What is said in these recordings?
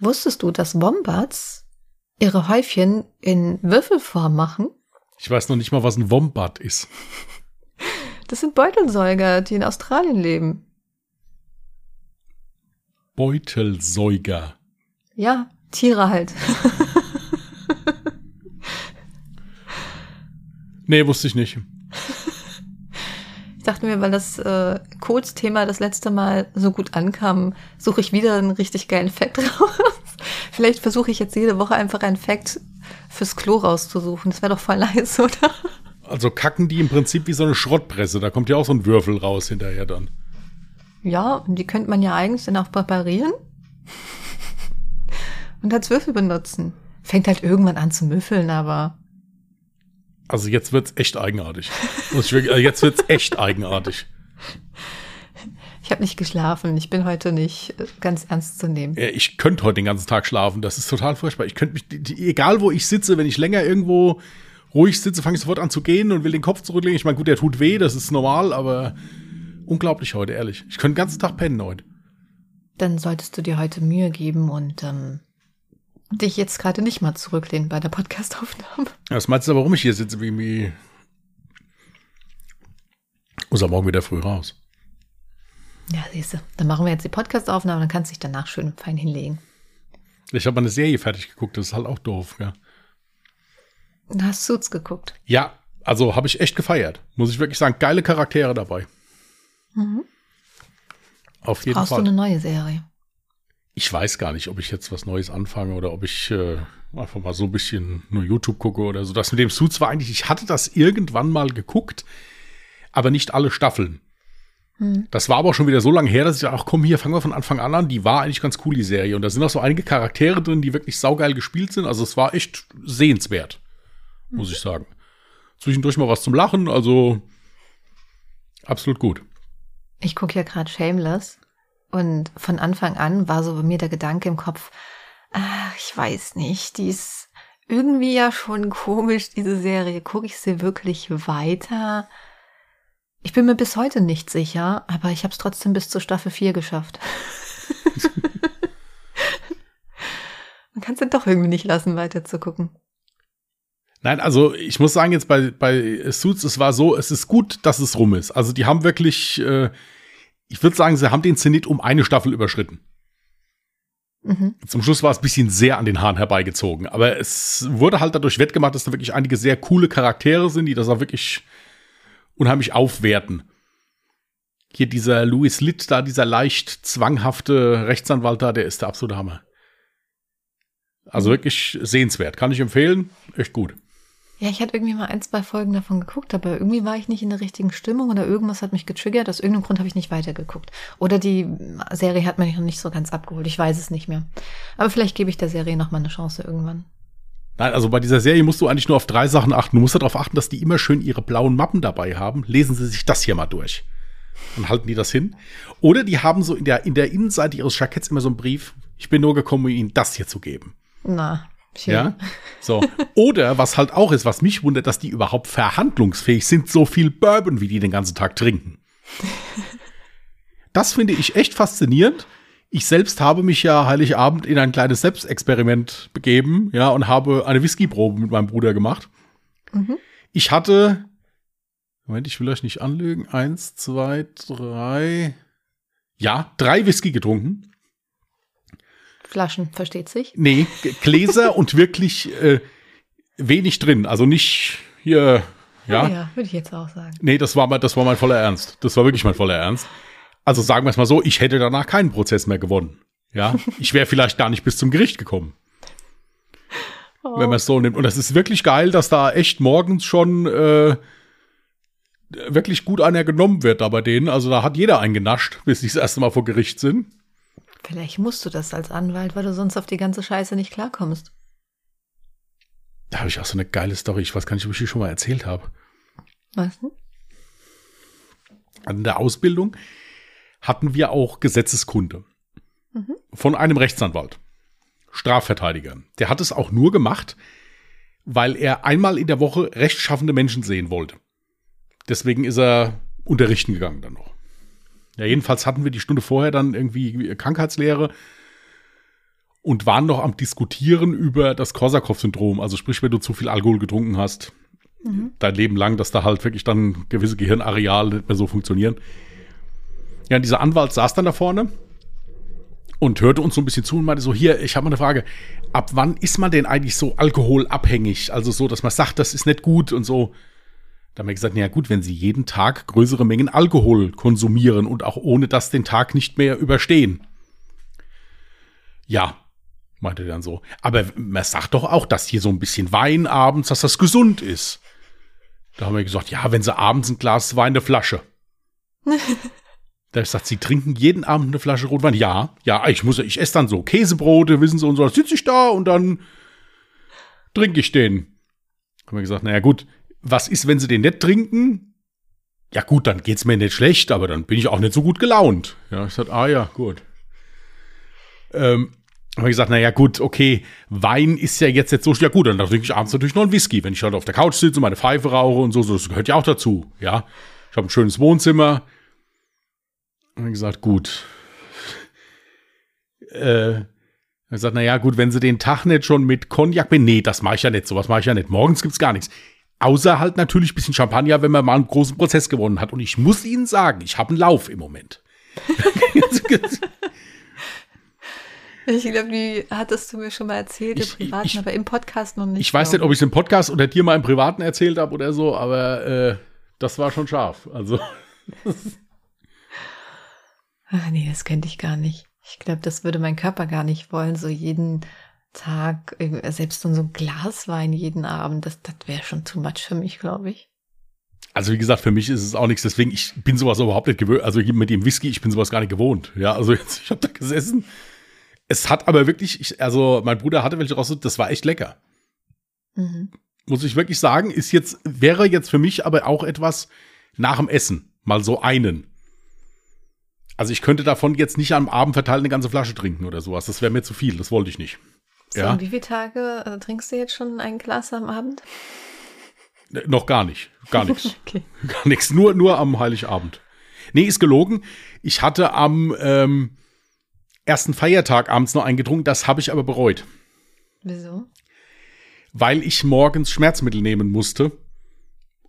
Wusstest du, dass Wombats ihre Häufchen in Würfelform machen? Ich weiß noch nicht mal, was ein Wombat ist. Das sind Beutelsäuger, die in Australien leben. Beutelsäuger. Ja, Tiere halt. nee, wusste ich nicht. Ich dachte mir, weil das äh, Codes-Thema das letzte Mal so gut ankam, suche ich wieder einen richtig geilen Fact raus. Vielleicht versuche ich jetzt jede Woche einfach einen Fact fürs Klo rauszusuchen. Das wäre doch voll nice, oder? Also kacken die im Prinzip wie so eine Schrottpresse. Da kommt ja auch so ein Würfel raus hinterher dann. Ja, und die könnte man ja eigentlich dann auch präparieren und als Würfel benutzen. Fängt halt irgendwann an zu müffeln, aber. Also jetzt wird's echt eigenartig. Äh, jetzt wird's echt eigenartig. Ich habe nicht geschlafen. Ich bin heute nicht äh, ganz ernst zu nehmen. Ich könnte heute den ganzen Tag schlafen. Das ist total furchtbar. Ich könnte mich, egal wo ich sitze, wenn ich länger irgendwo ruhig sitze, fange ich sofort an zu gehen und will den Kopf zurücklegen. Ich meine, gut, der tut weh, das ist normal, aber unglaublich heute, ehrlich. Ich könnte den ganzen Tag pennen heute. Dann solltest du dir heute Mühe geben und ähm, dich jetzt gerade nicht mal zurücklehnen bei der Podcastaufnahme. Was meinst du, warum ich hier sitze, wie, wie muss er morgen wieder früh raus. Ja, siehst du. Dann machen wir jetzt die Podcastaufnahme, dann kannst du dich danach schön fein hinlegen. Ich habe eine Serie fertig geguckt, das ist halt auch doof, ja. Du hast Suits geguckt. Ja, also habe ich echt gefeiert. Muss ich wirklich sagen, geile Charaktere dabei. Mhm. Auf jeden Brauchst Fall. du eine neue Serie? Ich weiß gar nicht, ob ich jetzt was Neues anfange oder ob ich äh, einfach mal so ein bisschen nur YouTube gucke oder so. Das mit dem Suits war eigentlich, ich hatte das irgendwann mal geguckt, aber nicht alle Staffeln. Hm. Das war aber auch schon wieder so lange her, dass ich dachte, ach komm, hier fangen wir von Anfang an an. Die war eigentlich ganz cool, die Serie. Und da sind auch so einige Charaktere drin, die wirklich saugeil gespielt sind. Also es war echt sehenswert, hm. muss ich sagen. Zwischendurch mal was zum Lachen, also absolut gut. Ich gucke ja gerade Shameless. Und von Anfang an war so bei mir der Gedanke im Kopf, ach, ich weiß nicht, die ist irgendwie ja schon komisch, diese Serie. Gucke ich sie wirklich weiter? Ich bin mir bis heute nicht sicher, aber ich habe es trotzdem bis zur Staffel 4 geschafft. Man kann es dann doch irgendwie nicht lassen, weiter zu gucken. Nein, also ich muss sagen, jetzt bei, bei Suits, es war so, es ist gut, dass es rum ist. Also die haben wirklich äh, ich würde sagen, sie haben den Zenit um eine Staffel überschritten. Mhm. Zum Schluss war es ein bisschen sehr an den Haaren herbeigezogen, aber es wurde halt dadurch wettgemacht, dass da wirklich einige sehr coole Charaktere sind, die das auch wirklich unheimlich aufwerten. Hier dieser Louis Litt da, dieser leicht zwanghafte Rechtsanwalt da, der ist der absolute Hammer. Also mhm. wirklich sehenswert. Kann ich empfehlen. Echt gut. Ja, ich hatte irgendwie mal ein, zwei Folgen davon geguckt, aber irgendwie war ich nicht in der richtigen Stimmung oder irgendwas hat mich getriggert. Aus irgendeinem Grund habe ich nicht weitergeguckt. Oder die Serie hat mich noch nicht so ganz abgeholt. Ich weiß es nicht mehr. Aber vielleicht gebe ich der Serie noch mal eine Chance irgendwann. Nein, also bei dieser Serie musst du eigentlich nur auf drei Sachen achten. Du musst darauf achten, dass die immer schön ihre blauen Mappen dabei haben. Lesen sie sich das hier mal durch. Dann halten die das hin. Oder die haben so in der, in der Innenseite ihres Jacketts immer so einen Brief. Ich bin nur gekommen, um ihnen das hier zu geben. Na, Schön. Ja, so. Oder was halt auch ist, was mich wundert, dass die überhaupt verhandlungsfähig sind, so viel Bourbon, wie die den ganzen Tag trinken. Das finde ich echt faszinierend. Ich selbst habe mich ja Heiligabend in ein kleines Selbstexperiment begeben, ja, und habe eine Whiskyprobe mit meinem Bruder gemacht. Mhm. Ich hatte, Moment, ich will euch nicht anlügen, eins, zwei, drei, ja, drei Whisky getrunken. Flaschen, versteht sich? Nee, Gläser und wirklich äh, wenig drin. Also nicht hier, ja. Ja, würde ich jetzt auch sagen. Nee, das war, das war mein voller Ernst. Das war wirklich mein voller Ernst. Also sagen wir es mal so, ich hätte danach keinen Prozess mehr gewonnen. Ja, ich wäre vielleicht gar nicht bis zum Gericht gekommen. Oh. Wenn man es so nimmt. Und das ist wirklich geil, dass da echt morgens schon äh, wirklich gut einer genommen wird da bei denen. Also da hat jeder einen genascht, bis sie das erste Mal vor Gericht sind. Vielleicht musst du das als Anwalt, weil du sonst auf die ganze Scheiße nicht klarkommst. Da habe ich auch so eine geile Story. Ich weiß gar nicht, ob ich die schon mal erzählt habe. Was denn? An der Ausbildung hatten wir auch Gesetzeskunde mhm. von einem Rechtsanwalt, Strafverteidiger. Der hat es auch nur gemacht, weil er einmal in der Woche rechtschaffende Menschen sehen wollte. Deswegen ist er unterrichten gegangen dann noch. Ja, jedenfalls hatten wir die Stunde vorher dann irgendwie Krankheitslehre. und waren noch am Diskutieren über das Korsakow-Syndrom. Also sprich, wenn du zu viel Alkohol getrunken hast, mhm. dein Leben lang, dass da halt wirklich dann gewisse Gehirnareale nicht mehr so funktionieren. Ja, dieser Anwalt saß dann da vorne und hörte uns so ein bisschen zu und meinte so, hier, ich habe mal eine Frage, ab wann ist man denn eigentlich so alkoholabhängig? Also so, dass man sagt, das ist nicht gut und so. Da haben wir gesagt, naja gut, wenn Sie jeden Tag größere Mengen Alkohol konsumieren und auch ohne das den Tag nicht mehr überstehen. Ja, meinte er dann so. Aber man sagt doch auch, dass hier so ein bisschen Wein abends, dass das gesund ist. Da haben wir gesagt, ja, wenn Sie abends ein Glas Wein, eine Flasche. Da ich gesagt, sie trinken jeden Abend eine Flasche Rotwein. Ja, ja, ich muss, ich esse dann so Käsebrote, wissen Sie, und so, da sitze ich da und dann trinke ich den. Haben wir gesagt, naja, gut, was ist, wenn Sie den nicht trinken? Ja, gut, dann geht's mir nicht schlecht, aber dann bin ich auch nicht so gut gelaunt. Ja, ich sagte, ah ja, gut. Ähm, habe ich gesagt, naja, gut, okay, Wein ist ja jetzt nicht so, ja gut, dann trinke ich abends natürlich noch einen Whisky, wenn ich halt auf der Couch sitze und meine Pfeife rauche und so, das gehört ja auch dazu, ja. Ich habe ein schönes Wohnzimmer, und gesagt, gut. Äh, er gesagt, naja, gut, wenn sie den Tag nicht schon mit Cognac, nee, das mache ich ja nicht, sowas mache ich ja nicht. Morgens gibt's gar nichts. Außer halt natürlich ein bisschen Champagner, wenn man mal einen großen Prozess gewonnen hat. Und ich muss Ihnen sagen, ich habe einen Lauf im Moment. ich glaube, die hattest du mir schon mal erzählt ich, im Privaten, ich, aber im Podcast noch nicht. Ich weiß nicht, ob ich es im Podcast oder dir mal im Privaten erzählt habe oder so, aber äh, das war schon scharf. Also. Ach nee, das könnte ich gar nicht. Ich glaube, das würde mein Körper gar nicht wollen, so jeden Tag, selbst so ein Glas Wein jeden Abend, das, das wäre schon too much für mich, glaube ich. Also wie gesagt, für mich ist es auch nichts, deswegen, ich bin sowas überhaupt nicht gewöhnt, also mit dem Whisky, ich bin sowas gar nicht gewohnt. Ja, also jetzt, ich habe da gesessen. Es hat aber wirklich, ich, also mein Bruder hatte welche raus, das war echt lecker. Mhm. Muss ich wirklich sagen, ist jetzt, wäre jetzt für mich aber auch etwas nach dem Essen, mal so einen. Also ich könnte davon jetzt nicht am Abend verteilt eine ganze Flasche trinken oder sowas. Das wäre mir zu viel. Das wollte ich nicht. So, ja. und wie viele Tage äh, trinkst du jetzt schon ein Glas am Abend? Ne, noch gar nicht. Gar nichts. okay. Gar nichts. Nur, nur am Heiligabend. Nee, ist gelogen. Ich hatte am ähm, ersten Feiertag abends noch eingetrunken. Das habe ich aber bereut. Wieso? Weil ich morgens Schmerzmittel nehmen musste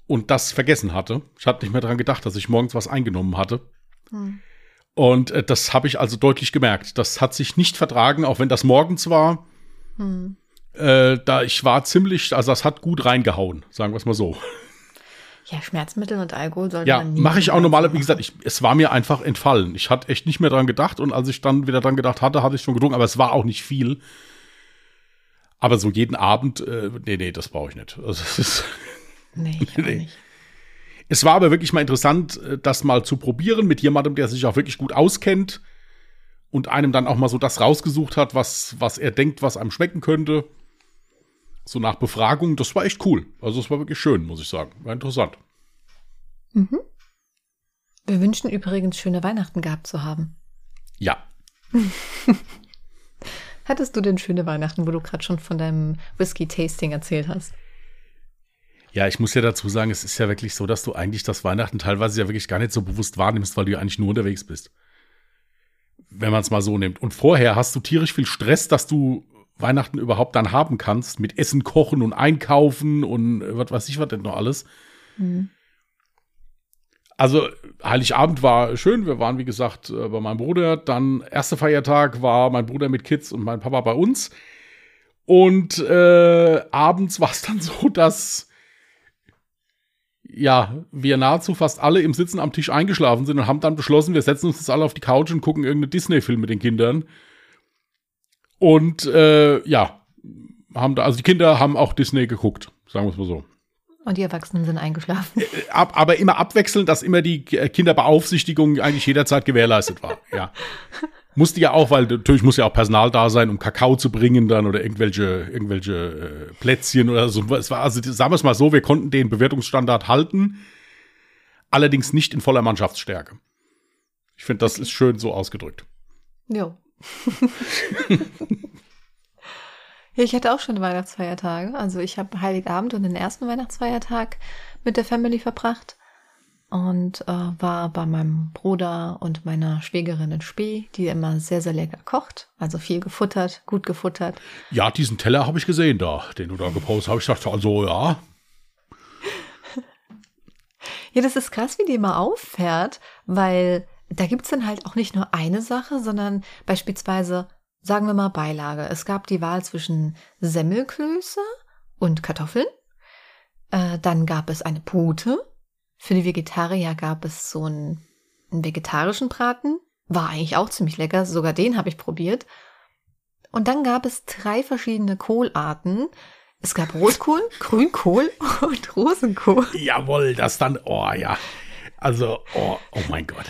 und das vergessen hatte. Ich hatte nicht mehr daran gedacht, dass ich morgens was eingenommen hatte. Hm. Und äh, das habe ich also deutlich gemerkt. Das hat sich nicht vertragen, auch wenn das morgens war. Hm. Äh, da ich war ziemlich, also das hat gut reingehauen, sagen wir es mal so. Ja, Schmerzmittel und Alkohol sollte ja, man nie. mache ich auch normal. Wie gesagt, ich, es war mir einfach entfallen. Ich hatte echt nicht mehr dran gedacht und als ich dann wieder dran gedacht hatte, hatte ich schon getrunken, aber es war auch nicht viel. Aber so jeden Abend, äh, nee, nee, das brauche ich nicht. Also, das ist, nee, ich nee. nicht. Es war aber wirklich mal interessant, äh, das mal zu probieren mit jemandem, der sich auch wirklich gut auskennt und einem dann auch mal so das rausgesucht hat, was, was er denkt, was einem schmecken könnte. So nach Befragung, das war echt cool. Also es war wirklich schön, muss ich sagen. War interessant. Mhm. Wir wünschen übrigens schöne Weihnachten gehabt zu haben. Ja. Hattest du denn schöne Weihnachten, wo du gerade schon von deinem Whisky-Tasting erzählt hast? Ja, ich muss ja dazu sagen, es ist ja wirklich so, dass du eigentlich das Weihnachten teilweise ja wirklich gar nicht so bewusst wahrnimmst, weil du ja eigentlich nur unterwegs bist. Wenn man es mal so nimmt. Und vorher hast du tierisch viel Stress, dass du Weihnachten überhaupt dann haben kannst, mit Essen kochen und einkaufen und was weiß ich was denn noch alles. Mhm. Also Heiligabend war schön. Wir waren, wie gesagt, äh, bei meinem Bruder. Dann erster Feiertag war mein Bruder mit Kids und mein Papa bei uns. Und äh, abends war es dann so, dass ja, wir nahezu fast alle im Sitzen am Tisch eingeschlafen sind und haben dann beschlossen, wir setzen uns jetzt alle auf die Couch und gucken irgendeinen Disney-Film mit den Kindern. Und äh, ja, haben da, also die Kinder haben auch Disney geguckt, sagen wir es mal so. Und die Erwachsenen sind eingeschlafen. Äh, ab, aber immer abwechselnd, dass immer die Kinderbeaufsichtigung eigentlich jederzeit gewährleistet war. Ja. Musste ja auch, weil natürlich muss ja auch Personal da sein, um Kakao zu bringen dann oder irgendwelche, irgendwelche äh, Plätzchen oder so. Es war, also sagen wir es mal so, wir konnten den Bewertungsstandard halten, allerdings nicht in voller Mannschaftsstärke. Ich finde, das ist schön so ausgedrückt. Ja. ja, ich hatte auch schon Weihnachtsfeiertage. Also ich habe Heiligabend und den ersten Weihnachtsfeiertag mit der Family verbracht. Und äh, war bei meinem Bruder und meiner Schwägerin in Spee, die immer sehr, sehr lecker kocht. Also viel gefuttert, gut gefuttert. Ja, diesen Teller habe ich gesehen da, den du da gepostet hast. Ich dachte, also ja. ja, das ist krass, wie die immer auffährt, weil da gibt's dann halt auch nicht nur eine Sache, sondern beispielsweise, sagen wir mal Beilage. Es gab die Wahl zwischen Semmelklöße und Kartoffeln. Äh, dann gab es eine Pute für die Vegetarier gab es so einen, einen vegetarischen Braten. War eigentlich auch ziemlich lecker. Sogar den habe ich probiert. Und dann gab es drei verschiedene Kohlarten. Es gab Rotkohl, Grünkohl und Rosenkohl. Jawohl, das dann, oh ja. Also, oh, oh mein Gott.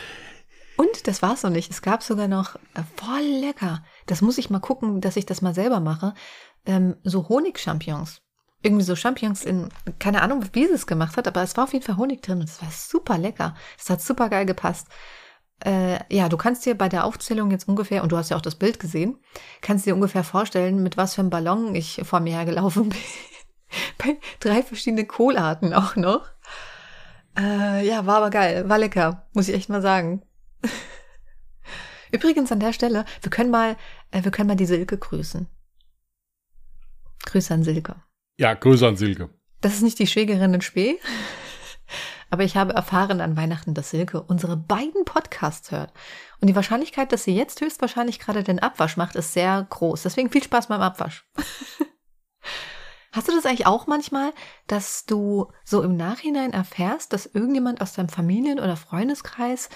Und das war's noch nicht. Es gab sogar noch, äh, voll lecker. Das muss ich mal gucken, dass ich das mal selber mache. Ähm, so Honigchampignons irgendwie so Champignons in, keine Ahnung, wie sie es gemacht hat, aber es war auf jeden Fall Honig drin und es war super lecker. Es hat super geil gepasst. Äh, ja, du kannst dir bei der Aufzählung jetzt ungefähr, und du hast ja auch das Bild gesehen, kannst dir ungefähr vorstellen, mit was für einem Ballon ich vor mir hergelaufen bin. bei drei verschiedenen Kohlarten auch noch. Äh, ja, war aber geil, war lecker, muss ich echt mal sagen. Übrigens an der Stelle, wir können mal, äh, wir können mal die Silke grüßen. Grüße an Silke. Ja, Grüße an Silke. Das ist nicht die Schwägerin in Spee. Aber ich habe erfahren an Weihnachten, dass Silke unsere beiden Podcasts hört. Und die Wahrscheinlichkeit, dass sie jetzt höchstwahrscheinlich gerade den Abwasch macht, ist sehr groß. Deswegen viel Spaß beim Abwasch. Hast du das eigentlich auch manchmal, dass du so im Nachhinein erfährst, dass irgendjemand aus deinem Familien- oder Freundeskreis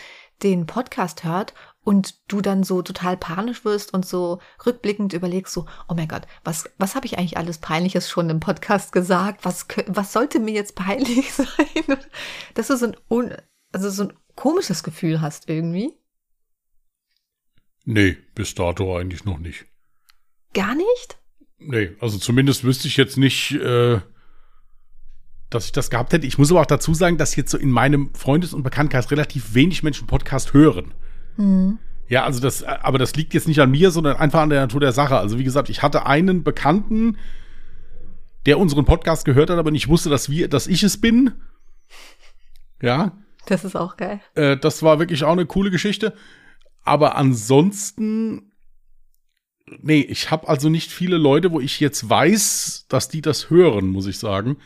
den Podcast hört und du dann so total panisch wirst und so rückblickend überlegst so, oh mein Gott, was, was habe ich eigentlich alles Peinliches schon im Podcast gesagt? Was, was sollte mir jetzt peinlich sein? Dass du so ein, un, also so ein komisches Gefühl hast irgendwie. Nee, bis dato eigentlich noch nicht. Gar nicht? Nee, also zumindest wüsste ich jetzt nicht, äh, dass ich das gehabt hätte. Ich muss aber auch dazu sagen, dass jetzt so in meinem Freundes- und Bekanntkreis relativ wenig Menschen Podcast hören. Mhm. Ja, also das, aber das liegt jetzt nicht an mir, sondern einfach an der Natur der Sache. Also wie gesagt, ich hatte einen Bekannten, der unseren Podcast gehört hat, aber nicht wusste, dass wir, dass ich es bin. Ja. Das ist auch geil. Äh, das war wirklich auch eine coole Geschichte. Aber ansonsten, nee, ich habe also nicht viele Leute, wo ich jetzt weiß, dass die das hören, muss ich sagen.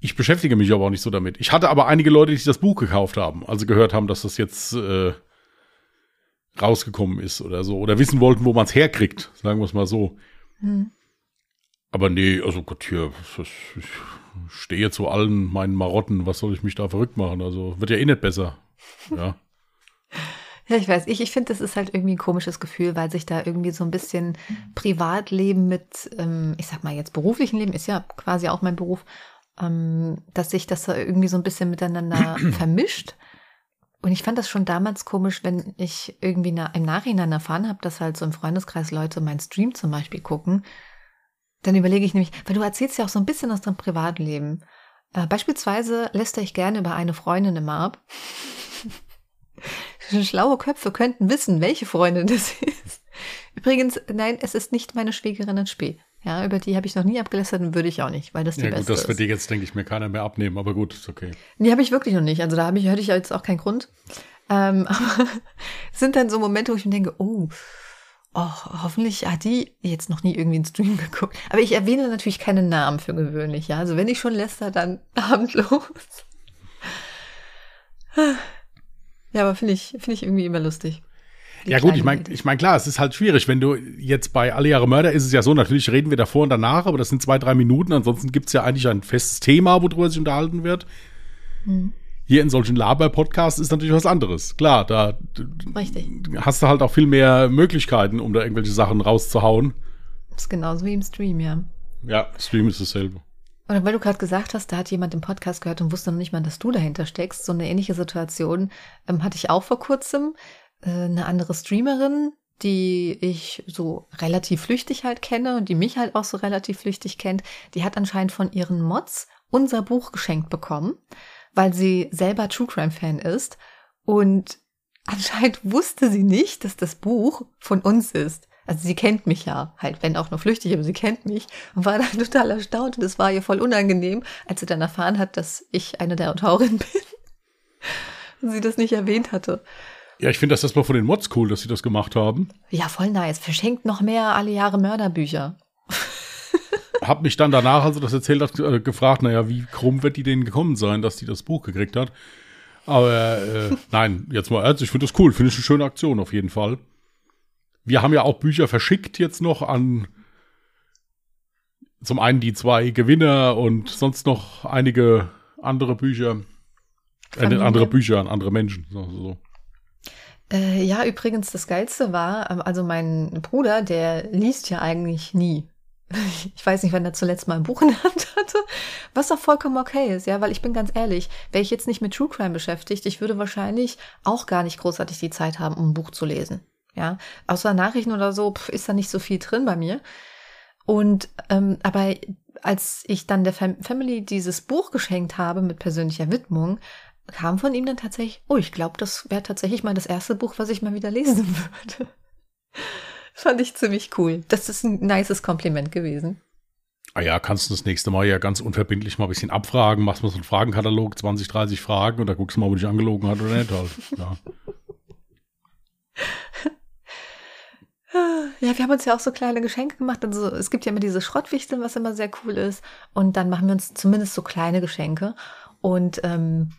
Ich beschäftige mich aber auch nicht so damit. Ich hatte aber einige Leute, die das Buch gekauft haben, also gehört haben, dass das jetzt äh, rausgekommen ist oder so. Oder wissen wollten, wo man es herkriegt, sagen wir es mal so. Hm. Aber nee, also Gott, hier, ich stehe zu allen meinen Marotten, was soll ich mich da verrückt machen? Also wird ja eh nicht besser. Ja. Ja, ich weiß, ich, ich finde, das ist halt irgendwie ein komisches Gefühl, weil sich da irgendwie so ein bisschen Privatleben mit, ähm, ich sag mal jetzt beruflichen Leben, ist ja quasi auch mein Beruf, ähm, dass sich das da irgendwie so ein bisschen miteinander vermischt. Und ich fand das schon damals komisch, wenn ich irgendwie na, im Nachhinein erfahren habe, dass halt so im Freundeskreis Leute meinen Stream zum Beispiel gucken. Dann überlege ich nämlich, weil du erzählst ja auch so ein bisschen aus deinem Privatleben. Äh, beispielsweise lässt ich gerne über eine Freundin immer ab. Schlaue Köpfe könnten wissen, welche Freundin das ist. Übrigens, nein, es ist nicht meine Schwägerin in Spee. Ja, über die habe ich noch nie abgelästert und würde ich auch nicht, weil das die ja, beste gut, das wird dir jetzt, denke ich, mir keiner mehr abnehmen, aber gut, ist okay. Die habe ich wirklich noch nicht. Also da habe ich, hatte ich jetzt auch keinen Grund. Ähm, aber sind dann so Momente, wo ich mir denke, oh, oh, hoffentlich hat die jetzt noch nie irgendwie einen Stream geguckt. Aber ich erwähne natürlich keine Namen für gewöhnlich, ja. Also wenn ich schon läster, dann abendlos. ja, aber finde ich, finde ich irgendwie immer lustig. Ja gut, ich meine, ich mein, klar, es ist halt schwierig. Wenn du jetzt bei Alle Jahre Mörder ist es ja so, natürlich reden wir davor und danach, aber das sind zwei, drei Minuten. Ansonsten gibt es ja eigentlich ein festes Thema, worüber sich unterhalten wird. Hm. Hier in solchen Laber-Podcasts ist natürlich was anderes. Klar, da Richtig. hast du halt auch viel mehr Möglichkeiten, um da irgendwelche Sachen rauszuhauen. Das ist genauso wie im Stream, ja. Ja, Stream ist dasselbe. Und weil du gerade gesagt hast, da hat jemand den Podcast gehört und wusste noch nicht mal, dass du dahinter steckst. So eine ähnliche Situation ähm, hatte ich auch vor kurzem. Äh, eine andere Streamerin, die ich so relativ flüchtig halt kenne und die mich halt auch so relativ flüchtig kennt, die hat anscheinend von ihren Mods unser Buch geschenkt bekommen, weil sie selber True Crime Fan ist und anscheinend wusste sie nicht, dass das Buch von uns ist. Also sie kennt mich ja, halt, wenn auch nur flüchtig, aber sie kennt mich und war dann total erstaunt und es war ihr voll unangenehm, als sie dann erfahren hat, dass ich eine der Autorinnen bin. sie das nicht erwähnt hatte. Ja, ich finde das erstmal von den Mods cool, dass sie das gemacht haben. Ja, voll nice. Verschenkt noch mehr alle Jahre Mörderbücher. Hab mich dann danach, als du das erzählt hast, äh, gefragt, naja, wie krumm wird die denen gekommen sein, dass die das Buch gekriegt hat. Aber äh, nein, jetzt mal ernst, ich finde das cool, finde ich eine schöne Aktion auf jeden Fall. Wir haben ja auch Bücher verschickt jetzt noch an zum einen die zwei Gewinner und sonst noch einige andere Bücher. Äh, andere Bücher an andere Menschen. So, so. Äh, ja, übrigens, das Geilste war, ähm, also mein Bruder, der liest ja eigentlich nie. Ich weiß nicht, wann er zuletzt mal ein Buch in der Hand hatte, was auch vollkommen okay ist, ja, weil ich bin ganz ehrlich, wäre ich jetzt nicht mit True Crime beschäftigt, ich würde wahrscheinlich auch gar nicht großartig die Zeit haben, um ein Buch zu lesen. Ja, außer Nachrichten oder so pf, ist da nicht so viel drin bei mir. Und ähm, aber als ich dann der Fam Family dieses Buch geschenkt habe mit persönlicher Widmung, kam von ihm dann tatsächlich, oh, ich glaube, das wäre tatsächlich mal das erste Buch, was ich mal wieder lesen würde. Fand ich ziemlich cool. Das ist ein nices Kompliment gewesen. Ah ja, kannst du das nächste Mal ja ganz unverbindlich mal ein bisschen abfragen, machst mal so einen Fragenkatalog, 20, 30 Fragen und da guckst du mal, ob du dich angelogen hat oder nicht halt. Ja. Ja, wir haben uns ja auch so kleine Geschenke gemacht. Also es gibt ja immer diese Schrottwichteln, was immer sehr cool ist. Und dann machen wir uns zumindest so kleine Geschenke. Und ähm,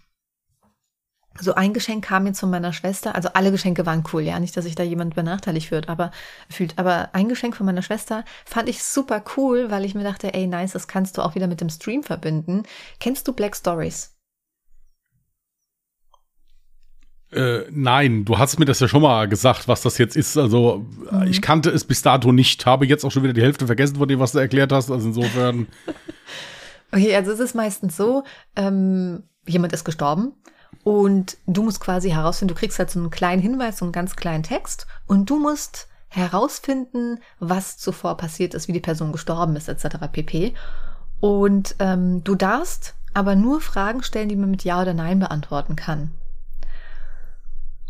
so ein Geschenk kam jetzt von meiner Schwester. Also alle Geschenke waren cool, ja. Nicht, dass sich da jemand benachteiligt wird, aber fühlt. Aber ein Geschenk von meiner Schwester fand ich super cool, weil ich mir dachte, ey, nice, das kannst du auch wieder mit dem Stream verbinden. Kennst du Black Stories? Äh, nein, du hast mir das ja schon mal gesagt, was das jetzt ist. Also mhm. ich kannte es bis dato nicht, habe jetzt auch schon wieder die Hälfte vergessen von dem, was du erklärt hast. Also insofern. okay, also es ist meistens so, ähm, jemand ist gestorben und du musst quasi herausfinden, du kriegst halt so einen kleinen Hinweis, so einen ganz kleinen Text und du musst herausfinden, was zuvor passiert ist, wie die Person gestorben ist, etc. pp. Und ähm, du darfst aber nur Fragen stellen, die man mit Ja oder Nein beantworten kann.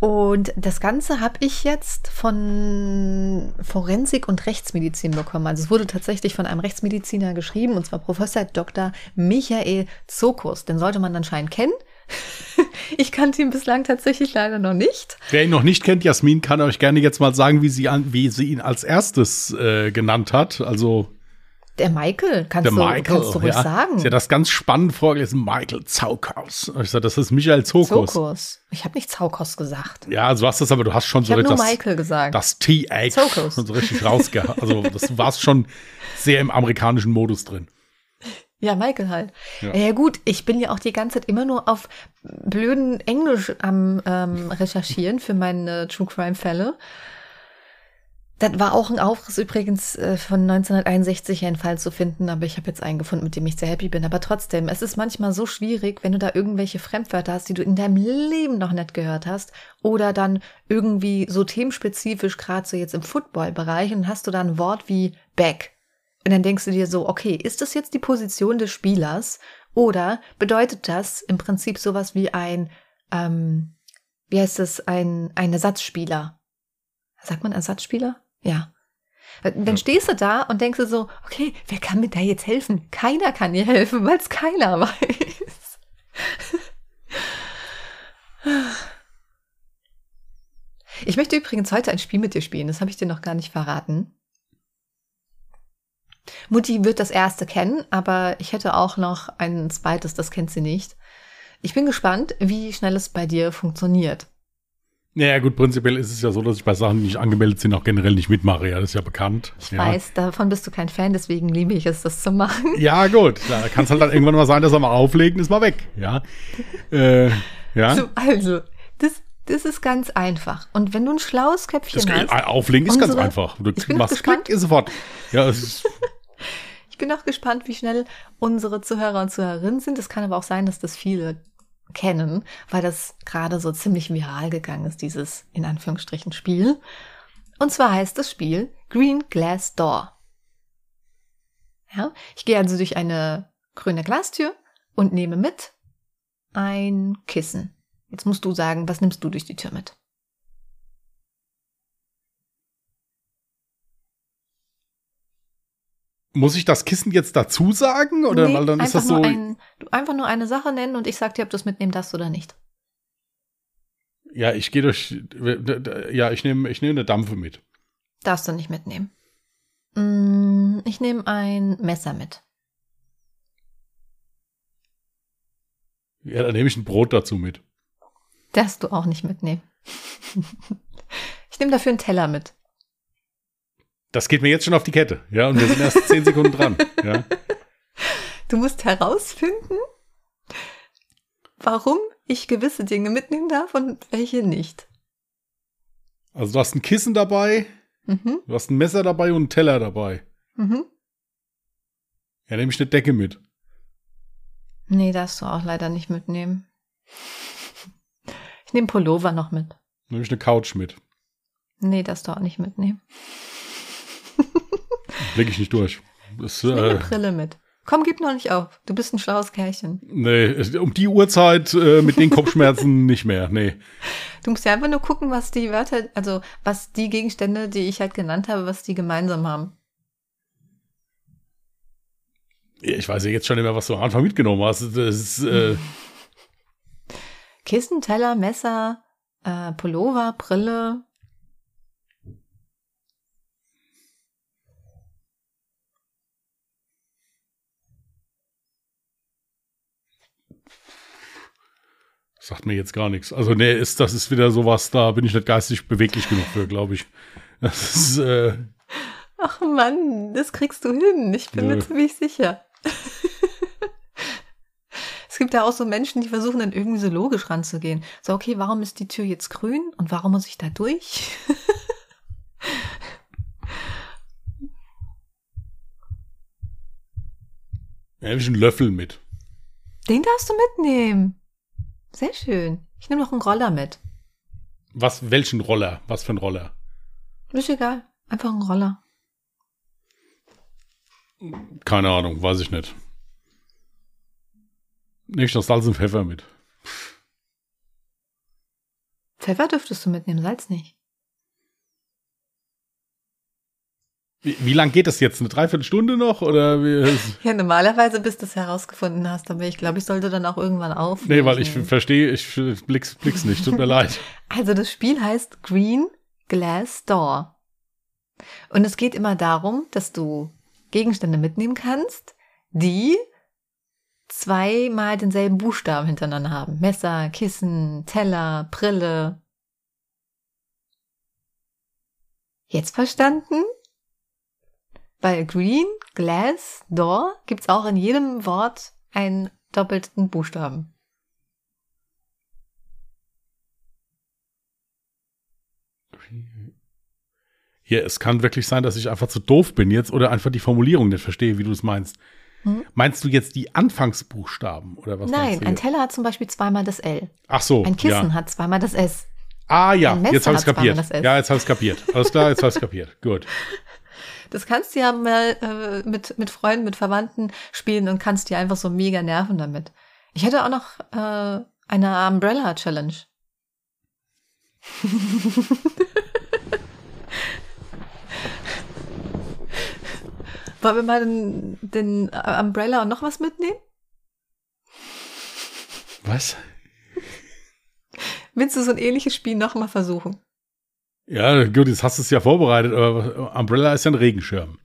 Und das Ganze habe ich jetzt von Forensik und Rechtsmedizin bekommen. Also es wurde tatsächlich von einem Rechtsmediziner geschrieben, und zwar Professor Dr. Michael Zokus. Den sollte man anscheinend kennen. Ich kannte ihn bislang tatsächlich leider noch nicht. Wer ihn noch nicht kennt, Jasmin kann euch gerne jetzt mal sagen, wie sie, an, wie sie ihn als erstes äh, genannt hat. Also der Michael, kannst, der du, Michael, kannst du ruhig ja. sagen. Sie hat das ganz spannend vorgelesen. Michael Zaukos. Ich sage, das ist Michael Zokos. Zokos. Ich habe nicht Zaukos gesagt. Ja, also du hast das, aber du hast schon ich so nur das, Michael gesagt. das Zokos. schon so richtig rausgehauen. Also das war schon sehr im amerikanischen Modus drin. Ja, Michael halt. Ja. ja. gut, ich bin ja auch die ganze Zeit immer nur auf blöden Englisch am ähm, Recherchieren für meine True Crime Fälle. Das war auch ein Aufriss übrigens äh, von 1961 ein Fall zu finden, aber ich habe jetzt einen gefunden, mit dem ich sehr happy bin. Aber trotzdem, es ist manchmal so schwierig, wenn du da irgendwelche Fremdwörter hast, die du in deinem Leben noch nicht gehört hast, oder dann irgendwie so themenspezifisch, gerade so jetzt im Football-Bereich, und hast du da ein Wort wie back. Und dann denkst du dir so, okay, ist das jetzt die Position des Spielers? Oder bedeutet das im Prinzip sowas wie ein, ähm, wie heißt das, ein, ein Ersatzspieler? Sagt man Ersatzspieler? Ja. Dann ja. stehst du da und denkst du so, okay, wer kann mir da jetzt helfen? Keiner kann dir helfen, weil es keiner weiß. Ich möchte übrigens heute ein Spiel mit dir spielen, das habe ich dir noch gar nicht verraten. Mutti wird das erste kennen, aber ich hätte auch noch ein zweites, das kennt sie nicht. Ich bin gespannt, wie schnell es bei dir funktioniert. Naja, gut, prinzipiell ist es ja so, dass ich bei Sachen, die nicht angemeldet sind, auch generell nicht mitmache. Ja, das ist ja bekannt. Ich ja. weiß, davon bist du kein Fan, deswegen liebe ich es, das zu machen. Ja, gut. Da kann es halt dann irgendwann mal sein, dass er mal auflegen, ist mal weg. Ja. äh, ja. So, also, das, das ist ganz einfach. Und wenn du ein schlaues Köpfchen das, hast. Auflegen ist ganz einfach. Du ich bin machst gespannt. Klick, ist sofort. Ja, es ist ich bin auch gespannt, wie schnell unsere Zuhörer und Zuhörerinnen sind. Es kann aber auch sein, dass das viele kennen, weil das gerade so ziemlich viral gegangen ist, dieses in Anführungsstrichen Spiel. Und zwar heißt das Spiel Green Glass Door. Ja, ich gehe also durch eine grüne Glastür und nehme mit ein Kissen. Jetzt musst du sagen, was nimmst du durch die Tür mit? Muss ich das Kissen jetzt dazu sagen? Oder nee, weil dann ist das so. Ein, einfach nur eine Sache nennen und ich sag dir, ob du es mitnehmen darfst oder nicht. Ja, ich gehe durch. Ja, ich nehme ich nehm eine Dampfe mit. Darfst du nicht mitnehmen. Mm, Ich nehme ein Messer mit. Ja, dann nehme ich ein Brot dazu mit. Darfst du auch nicht mitnehmen. Ich nehme dafür einen Teller mit. Das geht mir jetzt schon auf die Kette. Ja, und wir sind erst zehn Sekunden dran. Ja. Du musst herausfinden, warum ich gewisse Dinge mitnehmen darf und welche nicht. Also du hast ein Kissen dabei, Mhm, du hast ein Messer dabei und einen Teller dabei. mhm. Ja, nehme ich eine Decke mit. Nee, darfst du auch leider nicht mitnehmen. Ich nehme Pullover noch mit. Nehme ich eine Couch mit. Nee, darfst du auch nicht mitnehmen. Blick ich nicht durch. Das, Ich nehme eine äh, Brille mit. Komm, gib noch nicht auf. Du bist ein schlaues Kerlchen. nee, um die Uhrzeit äh, mit den Kopfschmerzen nicht mehr. Nee. Du musst ja einfach nur gucken, was die Wörter, also was die Gegenstände, die ich halt genannt habe, was die gemeinsam haben. Ich weiß ja jetzt schon nicht mehr, was du am Anfang mitgenommen hast. Das ist, äh, Kissen, Teller, Messer, äh, Pullover, Brille. Sagt mir jetzt gar nichts. Also, nee, ist, das ist wieder sowas, da bin ich nicht geistig beweglich genug für, glaube ich. Das ist, äh, Ach Mann, das kriegst du hin. Ich bin Nö. mir ziemlich sicher. es gibt ja auch so Menschen, die versuchen dann irgendwie so logisch ranzugehen. So, okay, warum ist die Tür jetzt grün und warum muss ich da durch? ja, nehme ich einen Löffel mit. Den darfst du mitnehmen. Sehr schön. Ich nehme noch einen Roller mit. Was, welchen Roller? Was für ein Roller? Ist egal. Einfach einen Roller. Keine Ahnung, weiß ich nicht. Nehme ich noch Salz und Pfeffer mit. Pfeffer dürftest du mitnehmen, Salz nicht. Wie, wie lang geht das jetzt? Eine Dreiviertelstunde noch? Oder wie, Ja, normalerweise, bis du es herausgefunden hast, aber ich glaube, ich sollte dann auch irgendwann auf. Nee, weil ich verstehe, ich blick's, blick's nicht. Tut mir leid. Also das Spiel heißt Green Glass Door. Und es geht immer darum, dass du Gegenstände mitnehmen kannst, die zweimal denselben Buchstaben hintereinander haben. Messer, Kissen, Teller, Brille. Jetzt verstanden? Bei Green Glass Door gibt's auch in jedem Wort einen doppelten Buchstaben. Hier, es kann wirklich sein, dass ich einfach zu doof bin jetzt oder einfach die Formulierung nicht verstehe, wie du es meinst. Hm? Meinst du jetzt die Anfangsbuchstaben oder was? Nein, ein? Teller hat zum Beispiel zweimal das L. Ach so. Ein Kissen ja. hat zweimal das S. Ah ja, jetzt habe ich zweimal kapiert. Ja, jetzt habe ich kapiert. Alles klar, jetzt habe ich kapiert. Gut. Das kannst du ja mal äh, mit, mit Freunden, mit Verwandten spielen und kannst dir einfach so mega nerven damit. Ich hätte auch noch äh, eine Umbrella Challenge. Wollen wir mal den, den Umbrella und noch was mitnehmen? Was? Willst du so ein ähnliches Spiel noch mal versuchen? Ja, gut, jetzt hast du es ja vorbereitet, aber Umbrella ist ja ein Regenschirm.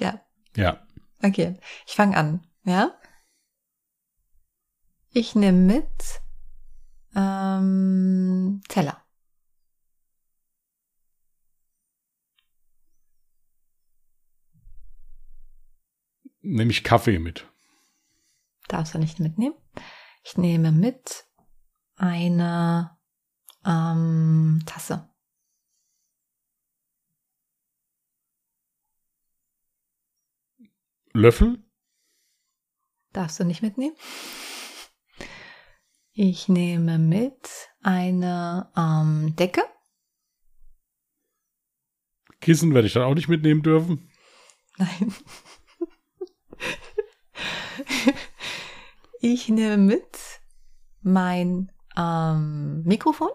Ja, Ja. okay. Ich fange an, ja? Ich nehme mit ähm, Teller. Nehme ich Kaffee mit. Darfst du nicht mitnehmen. Ich nehme mit eine ähm, Tasse. Löffel? Darfst du nicht mitnehmen. Ich nehme mit eine ähm, Decke. Kissen werde ich dann auch nicht mitnehmen dürfen. Nein. Ich nehme mit mein ähm, Mikrofon.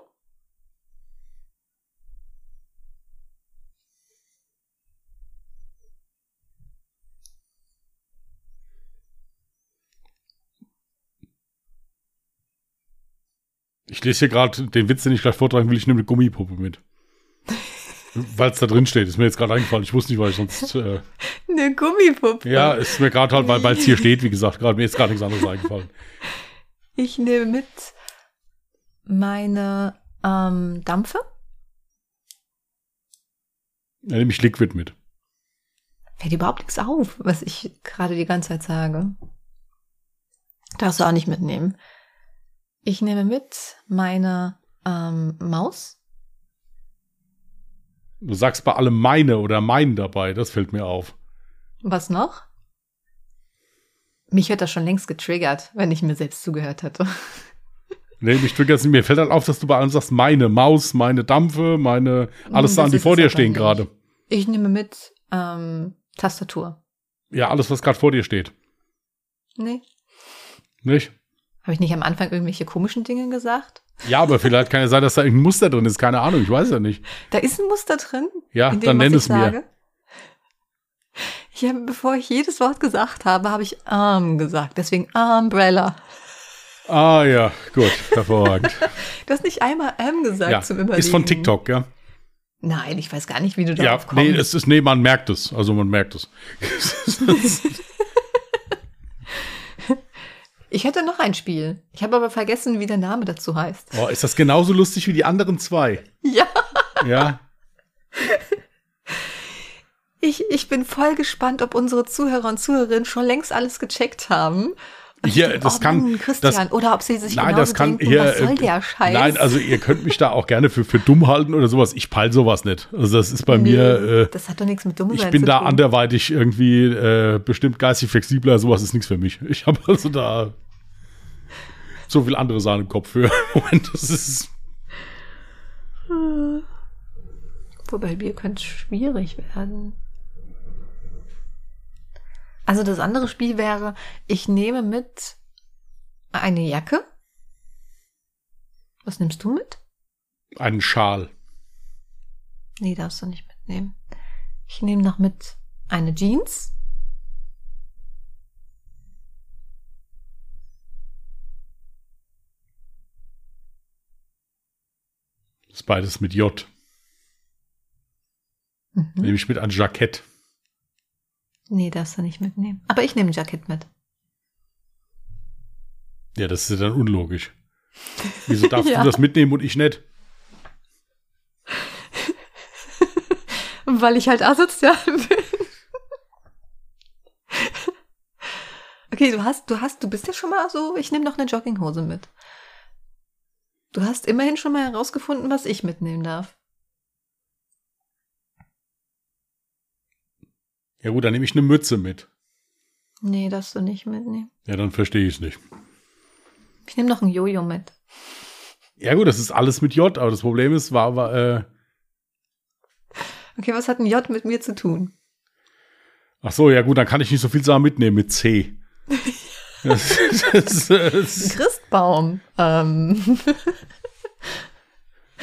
Ich lese hier gerade den Witz, den ich gleich vortragen will. Ich nehme eine Gummipuppe mit. weil es da drin steht. Ist mir jetzt gerade eingefallen. Ich wusste nicht, weil ich sonst. Äh, Eine Gummipuppe. ja, ist mir gerade halt, weil es hier steht, wie gesagt. Gerade mir ist gerade nichts anderes eingefallen. Ich nehme mit meine ähm, Dampfe. Dann nehme ich Liquid mit. Fällt überhaupt nichts auf, was ich gerade die ganze Zeit sage. Darfst du auch nicht mitnehmen. Ich nehme mit meine ähm, Maus. Du sagst bei allem meine oder mein dabei. Das fällt mir auf. Was noch? Mich wird das schon längst getriggert, wenn ich mir selbst zugehört hätte. Nee, mich triggert's nicht. Mir fällt halt auf, dass du bei allem sagst, meine Maus, meine Dampfe, meine, alles Das Sachen, die vor es dir stehen gerade. Ich nehme mit ähm, Tastatur. Ja, alles, was gerade vor dir steht. Nee. Nicht? Habe ich nicht am Anfang irgendwelche komischen Dinge gesagt? Ja, aber vielleicht kann ja sein, dass da irgendein Muster drin ist. Keine Ahnung, ich weiß ja nicht. Da ist ein Muster drin. Ja, dem, dann nenn es mir. Ich habe, bevor ich jedes Wort gesagt habe, habe ich Arm gesagt. Deswegen Umbrella. Ah ja, gut, hervorragend. Du hast nicht einmal M gesagt ja, zum Überlegen. ist von TikTok, ja. Nein, ich weiß gar nicht, wie du Ja, darauf kommst. nee, es ist, nee, man merkt es. Also man merkt es. ich hätte noch ein Spiel. Ich habe aber vergessen, wie der Name dazu heißt. Oh, ist das genauso lustig wie die anderen zwei? Ja, Ja. ich, ich bin voll gespannt, ob unsere Zuhörer und Zuhörerinnen schon längst alles gecheckt haben. Hier, das oh kann- Mann, Christian, das- oder ob sie sich Nein, genauso das kann denken, hier. was soll äh, der Scheiß? Nein, also ihr könnt mich da auch gerne für, für dumm halten oder sowas. Ich peil sowas nicht. Also das ist bei mir. Äh, das hat doch nichts mit Dummheit ich bin zu da tun. anderweitig irgendwie äh, bestimmt geistig flexibler. Sowas ist nichts für mich. Ich habe also da so viel andere Sachen im Kopf für. Moment, das ist. Wobei Bier könnte schwierig werden. Also das andere Spiel wäre, ich nehme mit eine Jacke. Was nimmst du mit? Ein Schal. Nee, darfst du nicht mitnehmen. Ich nehme noch mit eine Jeans. Das ist beides mit J. Mhm. Nehme ich mit ein Jackett. Nee, darfst du nicht mitnehmen. Aber ich nehme ein Jackett mit. Ja, das ist ja dann unlogisch. Wieso darfst Ja. du das mitnehmen und ich nicht? Weil ich halt asozial bin. Okay, du hast, du hast, du bist ja schon mal so, ich nehme noch eine Jogginghose mit. Du hast immerhin schon mal herausgefunden, was ich mitnehmen darf. Ja gut, dann nehme ich eine Mütze mit. Nee, darfst du nicht mitnehmen. Ja, dann verstehe ich es nicht. Ich nehme noch ein Jojo mit. Ja gut, das ist alles mit J, aber das Problem ist, war, war äh, Okay, was hat ein J mit mir zu tun? ach so, ja gut, dann kann ich nicht so viel Sachen mitnehmen mit C. das, das, Ein das, Christbaum. Ähm.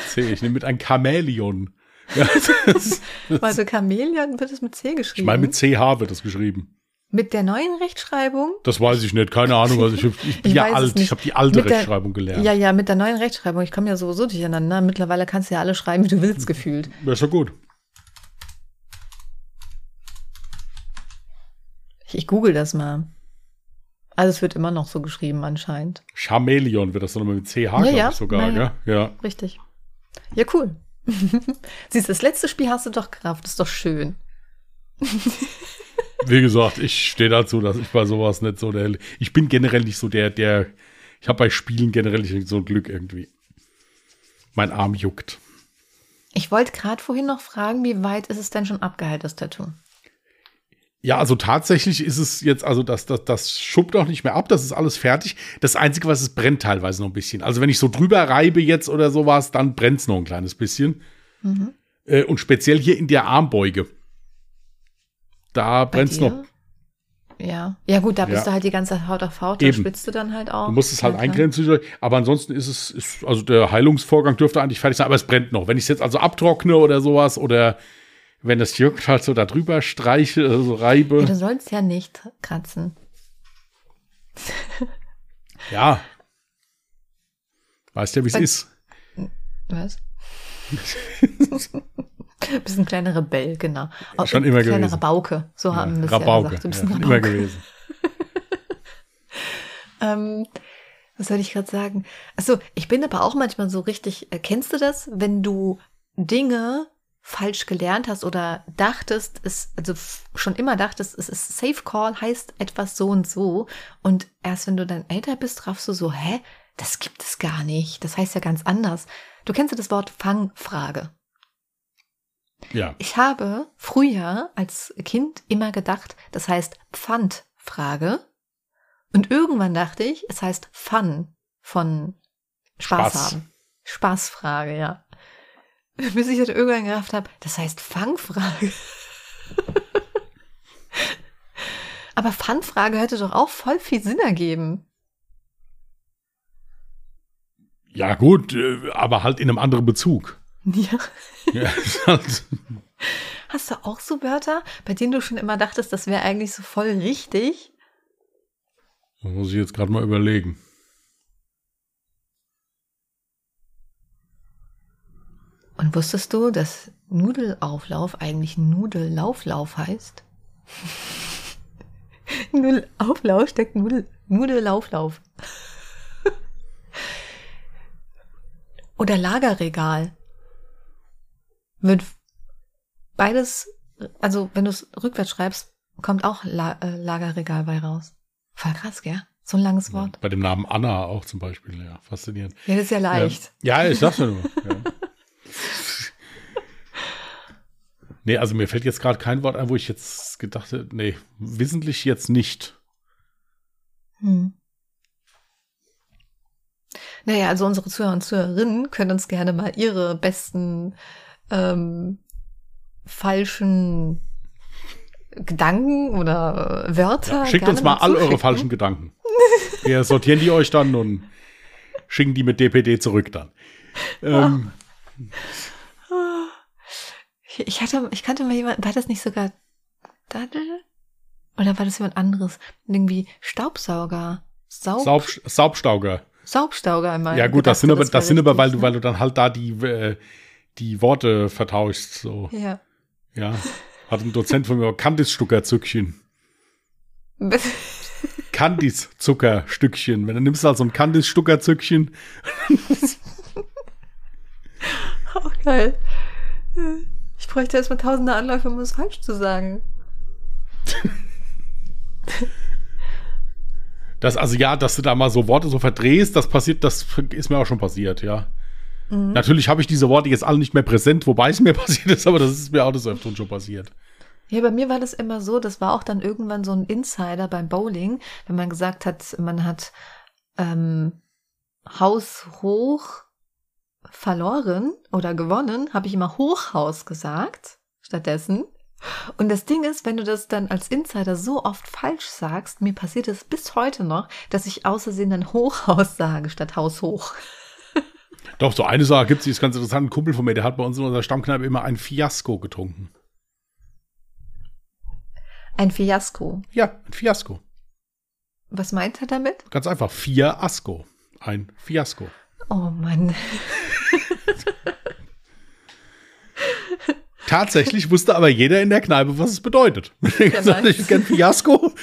C, ich nehme mit ein Chamäleon. Ja, das, Warte, Chamäleon wird es mit C geschrieben. ich meine, mit CH wird das geschrieben. Mit der neuen Rechtschreibung? Das weiß ich nicht, keine Ahnung. Also ich, ich bin Ich ja alt, ich habe die alte der- Rechtschreibung gelernt. Ja, ja, mit der neuen Rechtschreibung. Ich komme ja sowieso durcheinander. Mittlerweile kannst du ja alle schreiben, wie du willst, gefühlt. Das ist ja gut. Ich, ich google das mal. Also es wird immer noch so geschrieben anscheinend. Chamäleon wird das dann nochmal mit CH, glaube ja, ich sogar. na ja. Ja, ja. Richtig. Ja, cool. Siehst du, das letzte Spiel hast du doch gerafft. Ist doch schön. Wie gesagt, ich stehe dazu, dass ich bei sowas nicht so der. Ich bin generell nicht so der, der. Ich habe bei Spielen generell nicht so ein Glück irgendwie. Mein Arm juckt. Ich wollte gerade vorhin noch fragen, wie weit ist es denn schon abgeheilt, das Tattoo? Ja, also tatsächlich ist es jetzt, also das, das, das schuppt auch nicht mehr ab, das ist alles fertig. Das Einzige, was es brennt teilweise noch ein bisschen. Also wenn ich so drüber reibe jetzt oder sowas, dann brennt es noch ein kleines bisschen. Mhm. Äh, und speziell hier in der Armbeuge. Da brennt es noch. Ja. Ja, gut, da bist Ja. du halt die ganze Haut auf Haut, da schwitzt du dann halt auch. Du musst es halt Ja, eingrenzen, aber ansonsten ist es, ist, also der Heilungsvorgang dürfte eigentlich fertig sein, aber es brennt noch. Wenn ich es jetzt also abtrockne oder sowas oder wenn es juckt, halt so da drüber streiche, also reibe. Ja, du sollst ja nicht kratzen. Ja. Weißt ja, wie es ist. Was? bisschen kleiner Rebell, genau. Oh, Schon immer kleiner gewesen. Rabauke, so haben wir es ja Rabauke. gesagt. Du bist ja, ein schon immer Rabauke. gewesen. Ähm, was soll ich gerade sagen? Achso, ich bin aber auch manchmal so richtig, äh, kennst du das, wenn du Dinge falsch gelernt hast oder dachtest, es, also schon immer dachtest, es ist Safe Call, heißt etwas so und so. Und erst wenn du dann älter bist, raffst du so, hä? Das gibt es gar nicht. Das heißt ja ganz anders. Du kennst ja das Wort Fangfrage. Ja. Ich habe früher als Kind immer gedacht, das heißt Pfandfrage. Und irgendwann dachte ich, es heißt Fun von Spaß, Spaß. haben. Spaßfrage, ja. Bis ich dann irgendwann gerafft habe, das heißt Fangfrage. Aber Fangfrage hätte doch auch voll viel Sinn ergeben. Ja, gut, äh, aber halt in einem anderen Bezug. Ja. Ja, halt, Hast du auch so Wörter, bei denen du schon immer dachtest, das wäre eigentlich so voll richtig? das muss ich jetzt gerade mal überlegen. Und wusstest du, dass Nudelauflauf eigentlich Nudellauflauf heißt? Nudelauflauf steckt Nudel, Nudellauflauf. Oder Lagerregal. Wird beides, also wenn du es rückwärts schreibst, kommt auch La äh, Lagerregal bei raus. Voll krass, gell? So ein langes Wort. Bei dem Namen Anna auch zum Beispiel, ja, faszinierend. Ja, das ist ja leicht. Ja, ich sag's ja nur. Ja. Nee, also mir fällt jetzt gerade kein Wort ein, wo ich jetzt gedacht hätte, nee, wissentlich jetzt nicht. Hm. Naja, also unsere Zuhörer und Zuhörerinnen können uns gerne mal ihre besten ähm, falschen Gedanken oder Wörter. Ja, schickt uns mal all eure falschen Gedanken. Wir sortieren die euch dann und schicken die mit DPD zurück dann. Ähm, Ich hatte, ich kannte mal jemanden, war das nicht sogar Daddel? Oder war das jemand anderes? Irgendwie Staubsauger. Saub, Saub, Saubstauger. Saubstauger einmal. Ja gut, das sind aber, das, wäre sind aber, weil du, weil du dann halt da die, äh, die Worte vertauschst. So, Ja. ja. Hat ein Dozent von mir Kandisstucker-Zückchen. Kandis-Zuckerstückchen. Wenn du nimmst halt so ein Kandis-Stucker-Zückchen. Auch geil. Ich bräuchte erstmal tausende Anläufe, um es falsch zu sagen. Das, also ja, dass du da mal so Worte so verdrehst, das passiert, das ist mir auch schon passiert, ja. Mhm. Natürlich habe ich diese Worte jetzt alle nicht mehr präsent, wobei es mir passiert ist, aber das ist mir auch des Öfteren schon passiert. Ja, bei mir war das immer so, das war auch dann irgendwann so ein Insider beim Bowling, wenn man gesagt hat, man hat ähm, Haus hoch verloren oder gewonnen, habe ich immer Hochhaus gesagt stattdessen. Und das Ding ist, wenn du das dann als Insider so oft falsch sagst, mir passiert es bis heute noch, dass ich außersehen dann Hochhaus sage statt Haus hoch. Doch, so eine Sache gibt es, die ist ganz interessant. Ein Kumpel von mir, der hat bei uns in unserer Stammkneipe immer ein Fiasko getrunken. Ein Fiasko. Ja, ein Fiasko. Was meint er damit? Ganz einfach. Fiasko. Ein Fiasko. Oh Mann. Tatsächlich wusste aber jeder in der Kneipe, was es bedeutet. Gesagt ich kenne Fiasko.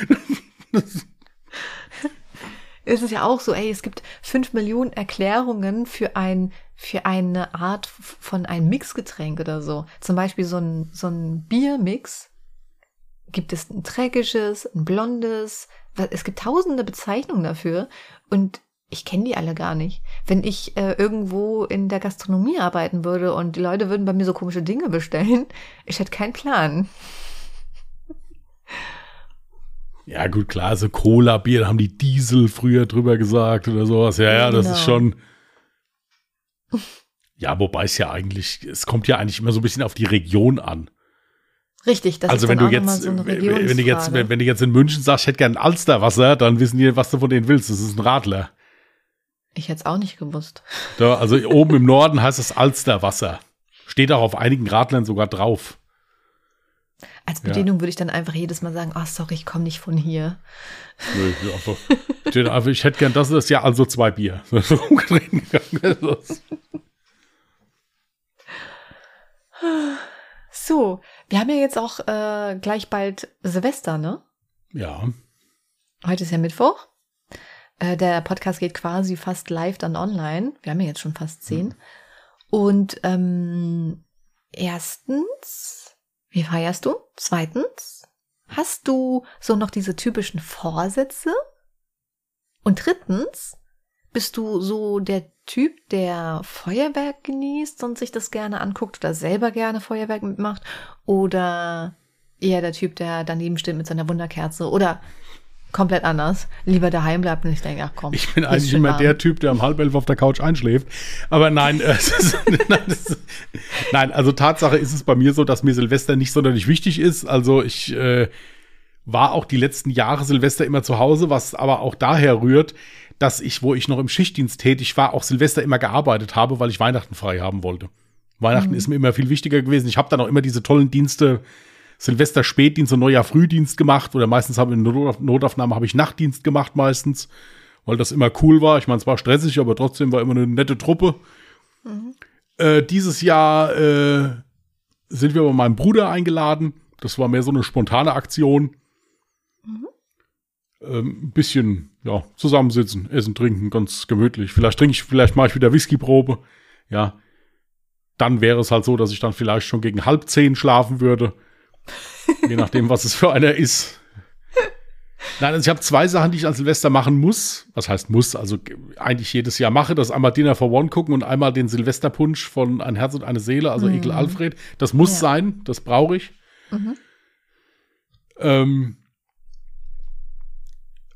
Es ist ja auch so, ey, es gibt fünf Millionen Erklärungen für ein, für eine Art von einem Mixgetränk oder so. Zum Beispiel so ein, so ein Biermix. Gibt es ein dreckiges, ein blondes? Es gibt tausende Bezeichnungen dafür und ich kenne die alle gar nicht. Wenn ich äh, irgendwo in der Gastronomie arbeiten würde und die Leute würden bei mir so komische Dinge bestellen, ich hätte keinen Plan. Ja, gut, klar, so Cola-Bier, da haben die Diesel früher drüber gesagt oder sowas. Ja, ja, das Genau. ist schon. Ja, wobei es ja eigentlich, es kommt ja eigentlich immer so ein bisschen auf die Region an. Richtig, das also ist wenn dann du jetzt, so wenn du jetzt, wenn du jetzt in München sagst, ich hätte gern Alsterwasser, dann wissen die, was du von denen willst. Das ist ein Radler. Ich hätte es auch nicht gewusst. Da, also oben im Norden heißt es Alsterwasser. Steht auch auf einigen Radlern sogar drauf. Als Bedienung würde ich dann einfach jedes Mal sagen, oh, sorry, ich komme nicht von hier. Nö, ja, einfach, ich hätte gern das, das ja also zwei Bier. So, wir haben ja jetzt auch äh, gleich bald Silvester, ne? Ja. Heute ist ja Mittwoch. Äh, der Podcast geht quasi fast live dann online. Wir haben ja jetzt schon fast zehn. Und ähm, erstens, wie feierst du? Zweitens, hast du so noch diese typischen Vorsätze? Und drittens, bist du so der Typ, der Feuerwerk genießt und sich das gerne anguckt oder selber gerne Feuerwerk mitmacht? Oder eher der Typ, der daneben steht mit seiner Wunderkerze? Oder komplett anders, lieber daheim bleibt und ich denke, ach komm. Ich bin eigentlich immer warm. der Typ, der um halb elf auf der Couch einschläft. Aber nein, äh, ist, nein, ist, nein, also Tatsache ist es bei mir so, dass mir Silvester nicht sonderlich wichtig ist. Also ich äh, war auch die letzten Jahre Silvester immer zu Hause, was aber auch daher rührt, dass ich, wo ich noch im Schichtdienst tätig war, auch Silvester immer gearbeitet habe, weil ich Weihnachten frei haben wollte. Weihnachten mhm. ist mir immer viel wichtiger gewesen. Ich habe dann auch immer diese tollen Dienste Silvester Spätdienst und Neujahr Frühdienst gemacht oder meistens habe ich in Not Notaufnahme habe ich Nachtdienst gemacht meistens, weil das immer cool war. Ich meine, es war stressig, aber trotzdem war immer eine nette Truppe. Mhm. Äh, dieses Jahr äh, sind wir bei meinem Bruder eingeladen. Das war mehr so eine spontane Aktion. Mhm. Ähm, ein bisschen, ja, zusammensitzen, essen, trinken, ganz gemütlich. Vielleicht trinke ich, vielleicht mache ich wieder Whiskyprobe. Ja. Dann wäre es halt so, dass ich dann vielleicht schon gegen halb zehn schlafen würde. Je nachdem, was es für einer ist. Nein, also ich habe zwei Sachen, die ich an Silvester machen muss. Was heißt muss? Also eigentlich jedes Jahr mache. Das einmal Dinner for One gucken und einmal den Silvesterpunsch von Ein Herz und eine Seele, also mhm. Ekel Alfred. Das muss ja. sein, das brauche ich. Mhm. Ähm,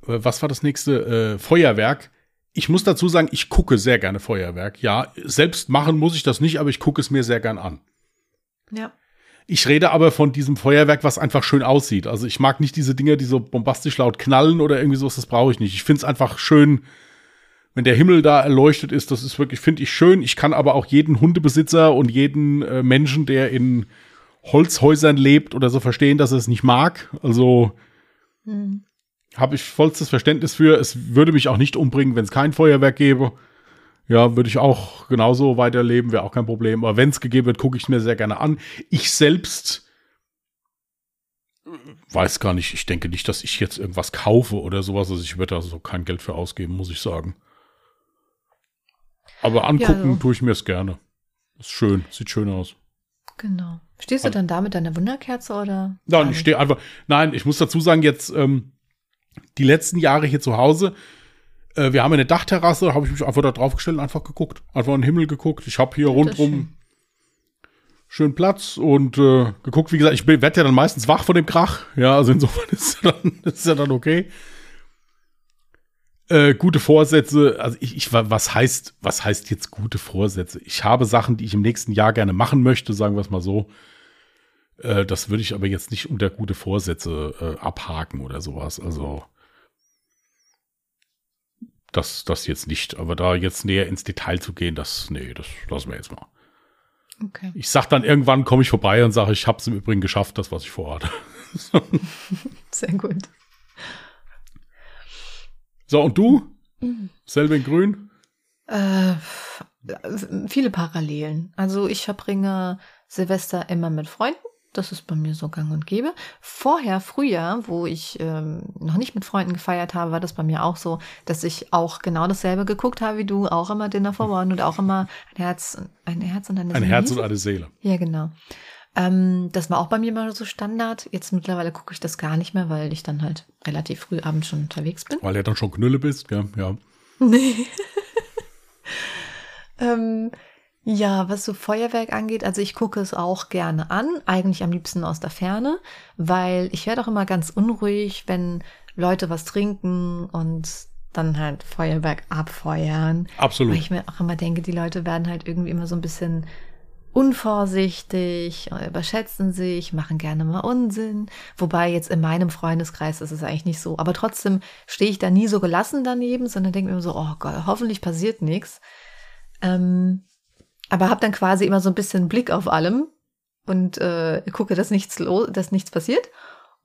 was war das nächste? Äh, Feuerwerk. Ich muss dazu sagen, ich gucke sehr gerne Feuerwerk. Ja, selbst machen muss ich das nicht, aber ich gucke es mir sehr gern an. Ja. Ich rede aber von diesem Feuerwerk, was einfach schön aussieht. Also ich mag nicht diese Dinger, die so bombastisch laut knallen oder irgendwie sowas, das brauche ich nicht. Ich finde es einfach schön, wenn der Himmel da erleuchtet ist. Das ist wirklich, finde ich schön. Ich kann aber auch jeden Hundebesitzer und jeden äh, Menschen, der in Holzhäusern lebt oder so verstehen, dass er es nicht mag. Also hm. habe ich vollstes Verständnis für. Es würde mich auch nicht umbringen, wenn es kein Feuerwerk gäbe. Ja, würde ich auch genauso weiterleben, wäre auch kein Problem. Aber wenn es gegeben wird, gucke ich mir sehr gerne an. Ich selbst weiß gar nicht, ich denke nicht, dass ich jetzt irgendwas kaufe oder sowas. Also ich würde da so kein Geld für ausgeben, muss ich sagen. Aber angucken ja, so. tue ich mir es gerne. Ist schön, sieht schön aus. Genau. Stehst du dann da mit deiner Wunderkerze oder? Nein, ich stehe einfach. Nein, ich muss dazu sagen, jetzt ähm, die letzten Jahre hier zu Hause äh, wir haben eine Dachterrasse, habe ich mich einfach da draufgestellt und einfach geguckt. Einfach in den Himmel geguckt. Ich habe hier rundrum schön. schön. Platz und äh, geguckt. Wie gesagt, ich werde ja dann meistens wach von dem Krach. Ja, also insofern ist ja dann, ist ja dann okay. Äh, gute Vorsätze, also ich, ich, was heißt, was heißt jetzt gute Vorsätze? Ich habe Sachen, die ich im nächsten Jahr gerne machen möchte, sagen wir es mal so. Äh, das würde ich aber jetzt nicht unter gute Vorsätze äh, abhaken oder sowas. Also das, das jetzt nicht. Aber da jetzt näher ins Detail zu gehen, das, nee, das lassen wir jetzt mal. Okay. Ich sag dann irgendwann, komme ich vorbei und sage, ich habe es im Übrigen geschafft, das, was ich vorhatte. Sehr gut. So, und du? Mhm. Selbe in Grün? Äh, viele Parallelen. Also ich verbringe Silvester immer mit Freunden. Das ist bei mir so gang und gäbe. Vorher, früher, wo ich ähm, noch nicht mit Freunden gefeiert habe, war das bei mir auch so, dass ich auch genau dasselbe geguckt habe wie du, auch immer Dinner for One und auch immer ein Herz, ein Herz und eine Seele. Ein Herz und eine Seele. Ja, genau. Ähm, das war auch bei mir immer so Standard. Jetzt mittlerweile gucke ich das gar nicht mehr, weil ich dann halt relativ früh abends schon unterwegs bin. Weil du ja dann schon Knülle bist, gell? ja. Nee. ähm, ja, was so Feuerwerk angeht, also ich gucke es auch gerne an, eigentlich am liebsten aus der Ferne, weil ich werde auch immer ganz unruhig, wenn Leute was trinken und dann halt Feuerwerk abfeuern. Absolut. Weil ich mir auch immer denke, die Leute werden halt irgendwie immer so ein bisschen unvorsichtig, überschätzen sich, machen gerne mal Unsinn. Wobei jetzt in meinem Freundeskreis ist es eigentlich nicht so. Aber trotzdem stehe ich da nie so gelassen daneben, sondern denke mir immer so, oh Gott, hoffentlich passiert nichts. Ähm, aber habe dann quasi immer so ein bisschen Blick auf allem und äh, gucke, dass nichts los, dass nichts passiert.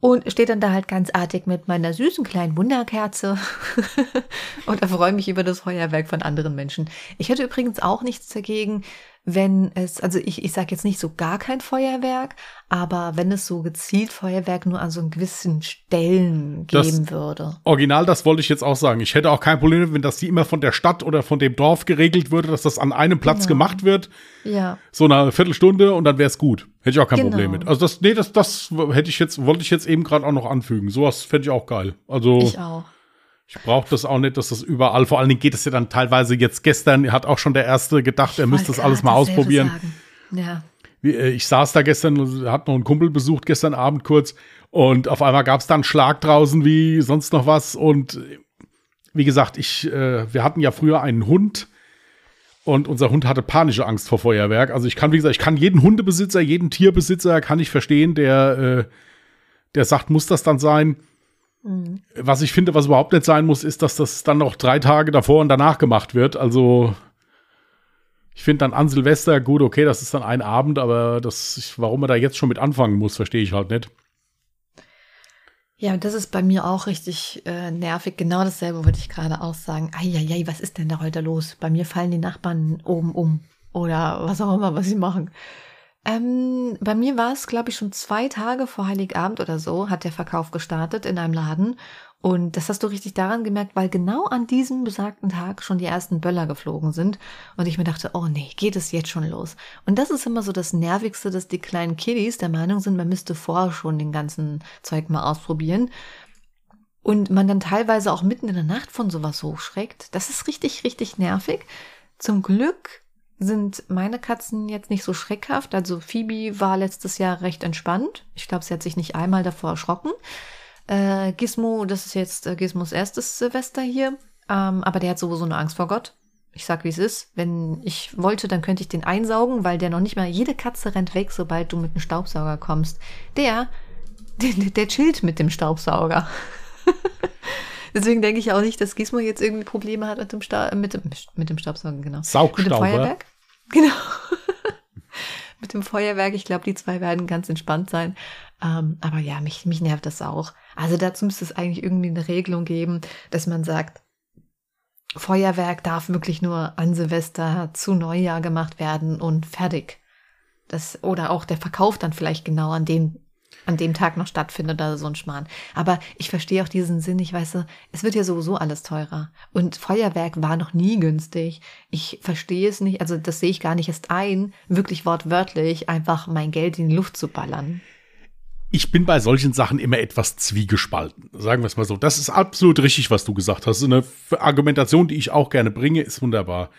Und stehe dann da halt ganz artig mit meiner süßen kleinen Wunderkerze und erfreue mich über das Feuerwerk von anderen Menschen. Ich hätte übrigens auch nichts dagegen, wenn es, also ich, ich sage jetzt nicht so gar kein Feuerwerk, aber wenn es so gezielt Feuerwerk nur an so gewissen Stellen geben Das- würde. Original, das wollte ich jetzt auch sagen. Ich hätte auch kein Problem, wenn das die immer von der Stadt oder von dem Dorf geregelt würde, dass das an einem Platz Genau. gemacht wird, Ja. so eine Viertelstunde und dann wäre es gut. Hätte ich auch kein Genau. Problem mit. Also das, nee, das, das hätte ich jetzt, wollte ich jetzt eben gerade auch noch anfügen. Sowas fände ich auch geil. Also Ich auch. Ich brauche das auch nicht, dass das überall, vor allen Dingen geht es ja dann teilweise jetzt gestern, hat auch schon der Erste gedacht, er müsste das alles mal ausprobieren. Ja. Äh, Ich saß da gestern, hat noch einen Kumpel besucht gestern Abend kurz und auf einmal gab es dann Schlag draußen wie sonst noch was und äh, wie gesagt, ich, äh, wir hatten ja früher einen Hund und unser Hund hatte panische Angst vor Feuerwerk. Also ich kann, wie gesagt, ich kann jeden Hundebesitzer, jeden Tierbesitzer kann ich verstehen, der, äh, der sagt, muss das dann sein. Mhm. Was ich finde, was überhaupt nicht sein muss, ist, dass das dann noch drei Tage davor und danach gemacht wird. Also ich finde dann an Silvester gut, okay, das ist dann ein Abend, aber das, warum man da jetzt schon mit anfangen muss, verstehe ich halt nicht. Ja, das ist bei mir auch richtig äh, nervig. Genau dasselbe wollte ich gerade auch sagen. Eieiei, was ist denn da heute los? Bei mir fallen die Nachbarn oben um. Oder was auch immer, was sie machen. Ähm, bei mir war es, glaube ich, schon zwei Tage vor Heiligabend oder so, hat der Verkauf gestartet in einem Laden. Und das hast du richtig daran gemerkt, weil genau an diesem besagten Tag schon die ersten Böller geflogen sind. Und ich mir dachte, oh nee, geht es jetzt schon los? Und das ist immer so das Nervigste, dass die kleinen Kiddies der Meinung sind, man müsste vorher schon den ganzen Zeug mal ausprobieren. Und man dann teilweise auch mitten in der Nacht von sowas hochschreckt. Das ist richtig, richtig nervig. Zum Glück sind meine Katzen jetzt nicht so schreckhaft. Also Phoebe war letztes Jahr recht entspannt. Ich glaube, sie hat sich nicht einmal davor erschrocken. Äh, Gizmo, das ist jetzt äh, Gizmos erstes Silvester hier. Ähm, aber der hat sowieso eine Angst vor Gott. Ich sag, wie es ist. Wenn ich wollte, dann könnte ich den einsaugen, weil der noch nicht mal, jede Katze rennt weg, sobald du mit dem Staubsauger kommst. Der, der, der chillt mit dem Staubsauger. Deswegen denke ich auch nicht, dass Gizmo jetzt irgendwie Probleme hat mit dem, Sta mit dem, mit dem Staubsaugen, genau. Mit dem Saugstauber. Feuerwerk? Genau. mit dem Feuerwerk, ich glaube, die zwei werden ganz entspannt sein. Ähm, aber ja, mich, mich nervt das auch. Also dazu müsste es eigentlich irgendwie eine Regelung geben, dass man sagt, Feuerwerk darf wirklich nur an Silvester zu Neujahr gemacht werden und fertig. Das, oder auch der Verkauf dann vielleicht genau an dem, an dem Tag noch stattfindet oder so ein Schmarrn. Aber ich verstehe auch diesen Sinn. Ich weiß, es wird ja sowieso alles teurer. Und Feuerwerk war noch nie günstig. Ich verstehe es nicht, also das sehe ich gar nicht erst ein, wirklich wortwörtlich einfach mein Geld in die Luft zu ballern. Ich bin bei solchen Sachen immer etwas zwiegespalten. Sagen wir es mal so. Das ist absolut richtig, was du gesagt hast. Eine Argumentation, die ich auch gerne bringe, ist wunderbar.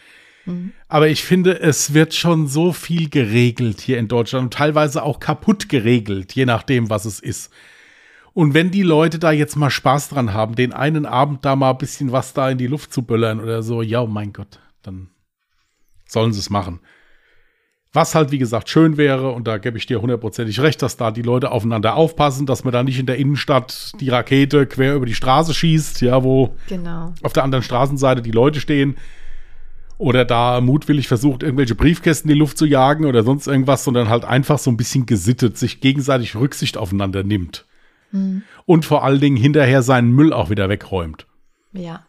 Aber ich finde, es wird schon so viel geregelt hier in Deutschland und teilweise auch kaputt geregelt, je nachdem, was es ist. Und wenn die Leute da jetzt mal Spaß dran haben, den einen Abend da mal ein bisschen was da in die Luft zu böllern oder so, ja, oh mein Gott, dann sollen sie es machen. Was halt, wie gesagt, schön wäre, und da gebe ich dir hundertprozentig recht, dass da die Leute aufeinander aufpassen, dass man da nicht in der Innenstadt die Rakete quer über die Straße schießt, ja, wo Genau. auf der anderen Straßenseite die Leute stehen oder da mutwillig versucht, irgendwelche Briefkästen in die Luft zu jagen oder sonst irgendwas, sondern halt einfach so ein bisschen gesittet, sich gegenseitig Rücksicht aufeinander nimmt. Und vor allen Dingen hinterher seinen Müll auch wieder wegräumt. Ja.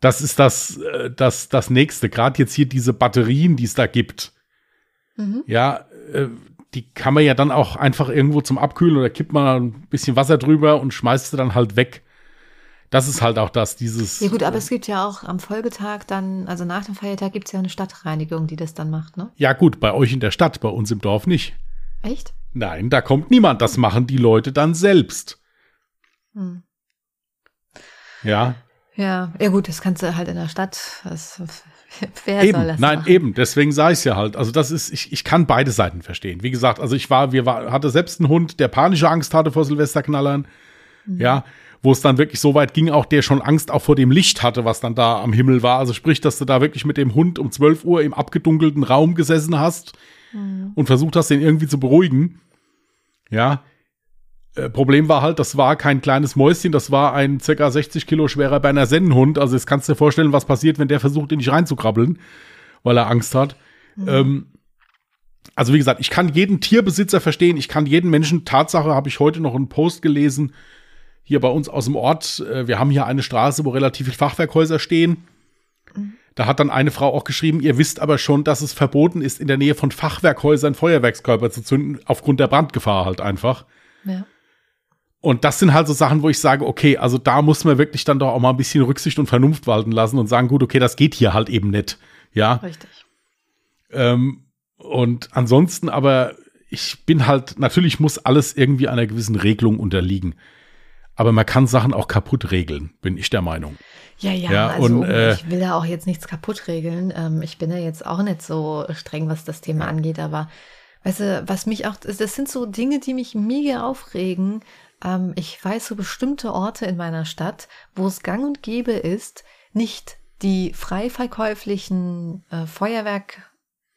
Das ist das, äh, das, das nächste. Gerade jetzt hier diese Batterien, die es da gibt. Ja, äh, die kann man ja dann auch einfach irgendwo zum Abkühlen oder kippt man ein bisschen Wasser drüber und schmeißt sie dann halt weg. Das ist halt auch das, dieses. Ja gut, aber es gibt ja auch am Folgetag dann, also nach dem Feiertag gibt es ja eine Stadtreinigung, die das dann macht, ne? Ja, gut, bei euch in der Stadt, bei uns im Dorf nicht. Echt? Nein, da kommt niemand. Das machen die Leute dann selbst. Hm. Ja, Ja, ja gut, das kannst du halt in der Stadt. Das, wer soll eben. das Nein, machen? eben. Deswegen sage ich es ja halt. Also das ist, ich, ich kann beide Seiten verstehen. Wie gesagt, also ich war, wir war, hatte selbst einen Hund, der panische Angst hatte vor Silvesterknallern. Mhm. Ja, wo es dann wirklich so weit ging, auch der schon Angst auch vor dem Licht hatte, was dann da am Himmel war. Also sprich, dass du da wirklich mit dem Hund um 12 Uhr im abgedunkelten Raum gesessen hast Mhm. und versucht hast, den irgendwie zu beruhigen. Ja. Äh, Problem war halt, das war kein kleines Mäuschen, das war ein circa 60 Kilo schwerer Berner Sennenhund. Also jetzt kannst du dir vorstellen, was passiert, wenn der versucht, in dich reinzukrabbeln, weil er Angst hat. Ähm, also wie gesagt, ich kann jeden Tierbesitzer verstehen, ich kann jeden Menschen. Tatsache habe ich heute noch einen Post gelesen, hier bei uns aus dem Ort. Äh, wir haben hier eine Straße, wo relativ viele Fachwerkhäuser stehen. Da hat dann eine Frau auch geschrieben, ihr wisst aber schon, dass es verboten ist, in der Nähe von Fachwerkhäusern Feuerwerkskörper zu zünden, aufgrund der Brandgefahr halt einfach. Ja. Und das sind halt so Sachen, wo ich sage, okay, also da muss man wirklich dann doch auch mal ein bisschen Rücksicht und Vernunft walten lassen und sagen, gut, okay, das geht hier halt eben nicht. Ja. Richtig. Ähm, und ansonsten aber, ich bin halt, natürlich muss alles irgendwie einer gewissen Regelung unterliegen. Aber man kann Sachen auch kaputt regeln, bin ich der Meinung. Ja, ja, ja also und, äh, ich will da auch jetzt nichts kaputt regeln. Ähm, ich bin ja jetzt auch nicht so streng, was das Thema angeht, aber weißt du, was mich auch, das sind so Dinge, die mich mega aufregen. Ähm, ich weiß so bestimmte Orte in meiner Stadt, wo es gang und gäbe ist, nicht die frei verkäuflichen äh, Feuerwerk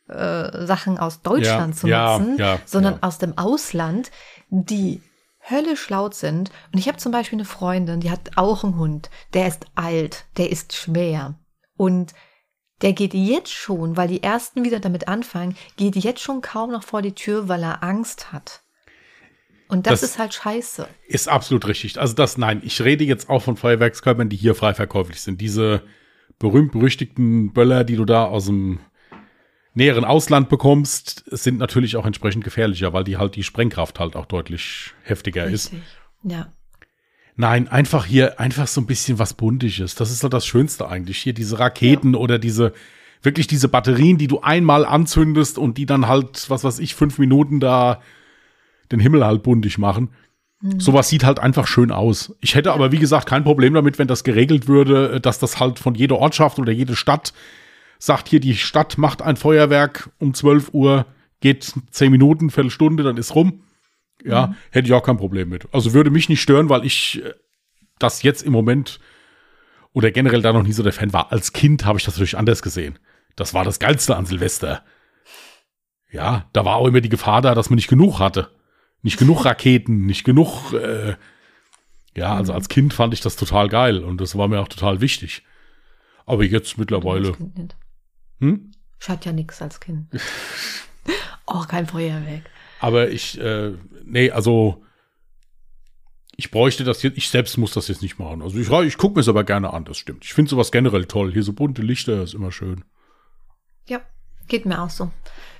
äh, Sachen aus Deutschland ja, zu nutzen, ja, ja, sondern aus dem Ausland, die höllisch laut sind. Und ich habe zum Beispiel eine Freundin, die hat auch einen Hund, der ist alt, der ist schwer. Und der geht jetzt schon, weil die ersten wieder damit anfangen, geht jetzt schon kaum noch vor die Tür, weil er Angst hat. Und das, das, ist halt scheiße. Ist absolut richtig. Also das, nein, ich rede jetzt auch von Feuerwerkskörpern, die hier frei verkäuflich sind. Diese berühmt-berüchtigten Böller, die du da aus dem näheren Ausland bekommst, sind natürlich auch entsprechend gefährlicher, weil die halt die Sprengkraft halt auch deutlich heftiger Richtig. ist. Ja. Nein, einfach hier, einfach so ein bisschen was Buntisches. Das ist halt das Schönste eigentlich. Hier diese Raketen ja. oder diese, wirklich diese Batterien, die du einmal anzündest und die dann halt, was weiß ich, fünf Minuten da den Himmel halt buntig machen. Mhm. Sowas sieht halt einfach schön aus. Ich hätte aber, wie gesagt, kein Problem damit, wenn das geregelt würde, dass das halt von jeder Ortschaft oder jede Stadt sagt hier, die Stadt macht ein Feuerwerk um 12 Uhr, geht 10 Minuten, Viertelstunde, dann ist rum. Ja, mhm. hätte ich auch kein Problem mit. Also würde mich nicht stören, weil ich äh, das jetzt im Moment oder generell da noch nie so der Fan war. Als Kind habe ich das natürlich anders gesehen. Das war das Geilste an Silvester. Ja, da war auch immer die Gefahr da, dass man nicht genug hatte. Nicht genug Raketen, nicht genug. Äh, ja, also mhm. als Kind fand ich das total geil und das war mir auch total wichtig. Aber jetzt mittlerweile. Hm? Ich hatte ja nichts als Kind. oh, kein Feuerwerk. Aber ich, äh, nee, also ich bräuchte das jetzt, ich selbst muss das jetzt nicht machen. Also ich, ich gucke mir es aber gerne an, das stimmt. Ich finde sowas generell toll. Hier so bunte Lichter ist immer schön. Ja, geht mir auch so.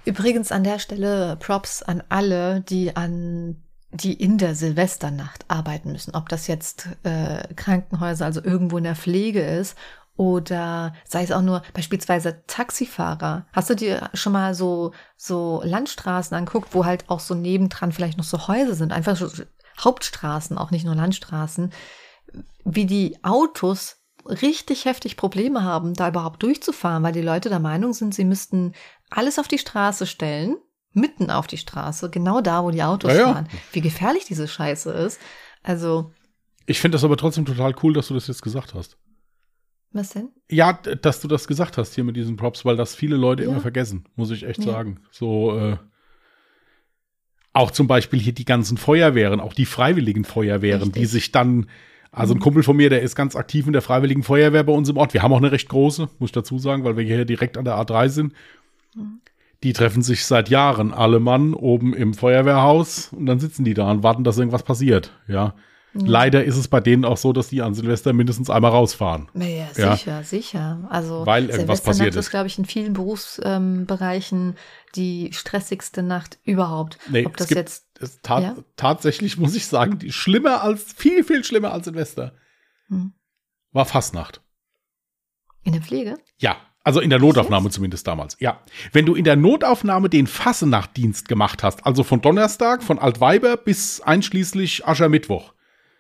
Übrigens an der Stelle Props an alle, die an die in der Silvesternacht arbeiten müssen. Ob das jetzt äh, Krankenhäuser, also irgendwo in der Pflege ist oder sei es auch nur beispielsweise Taxifahrer. Hast du dir schon mal so, so Landstraßen anguckt, wo halt auch so nebendran vielleicht noch so Häuser sind, einfach so Hauptstraßen, auch nicht nur Landstraßen, wie die Autos richtig heftig Probleme haben, da überhaupt durchzufahren, weil die Leute der Meinung sind, sie müssten alles auf die Straße stellen, mitten auf die Straße, genau da, wo die Autos ja, ja. fahren. Wie gefährlich diese Scheiße ist. Also. Ich finde das aber trotzdem total cool, dass du das jetzt gesagt hast. Was denn? Ja, dass du das gesagt hast hier mit diesen Props, weil das viele Leute ja. immer vergessen, muss ich echt ja. sagen. So, äh, auch zum Beispiel hier die ganzen Feuerwehren, auch die freiwilligen Feuerwehren, Richtig. die sich dann, also ein mhm. Kumpel von mir, der ist ganz aktiv in der freiwilligen Feuerwehr bei uns im Ort. Wir haben auch eine recht große, muss ich dazu sagen, weil wir hier direkt an der A3 sind. Mhm. Die treffen sich seit Jahren alle Mann oben im Feuerwehrhaus und dann sitzen die da und warten, dass irgendwas passiert. Ja. Mhm. Leider ist es bei denen auch so, dass die an Silvester mindestens einmal rausfahren. Ja, sicher, ja. sicher. Also weil irgendwas passiert ist. ist, glaube ich, in vielen Berufsbereichen ähm, die stressigste Nacht überhaupt. Nee, Ob das gibt, jetzt tat, ja? tatsächlich muss ich sagen, die schlimmer als viel viel schlimmer als Silvester hm. war Fastnacht. In der Pflege? Ja, also in der Notaufnahme zumindest damals. Ja. Wenn du in der Notaufnahme den Fassenachtdienst gemacht hast, also von Donnerstag, von Altweiber bis einschließlich Aschermittwoch,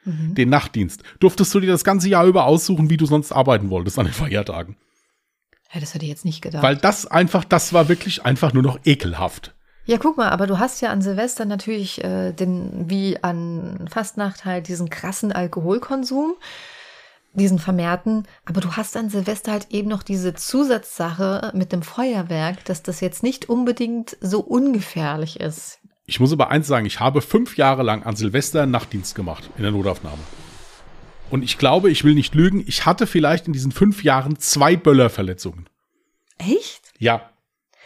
mhm. den Nachtdienst, durftest du dir das ganze Jahr über aussuchen, wie du sonst arbeiten wolltest an den Feiertagen. Ja, das hätte ich jetzt nicht gedacht. Weil das einfach, das war wirklich einfach nur noch ekelhaft. Ja, guck mal, aber du hast ja an Silvester natürlich äh, den, wie an Fastnacht halt diesen krassen Alkoholkonsum, diesen vermehrten, aber du hast an Silvester halt eben noch diese Zusatzsache mit dem Feuerwerk, dass das jetzt nicht unbedingt so ungefährlich ist. Ich muss aber eins sagen, ich habe fünf Jahre lang an Silvester Nachtdienst gemacht in der Notaufnahme. Und ich glaube, ich will nicht lügen, ich hatte vielleicht in diesen fünf Jahren zwei Böllerverletzungen. Echt? Ja.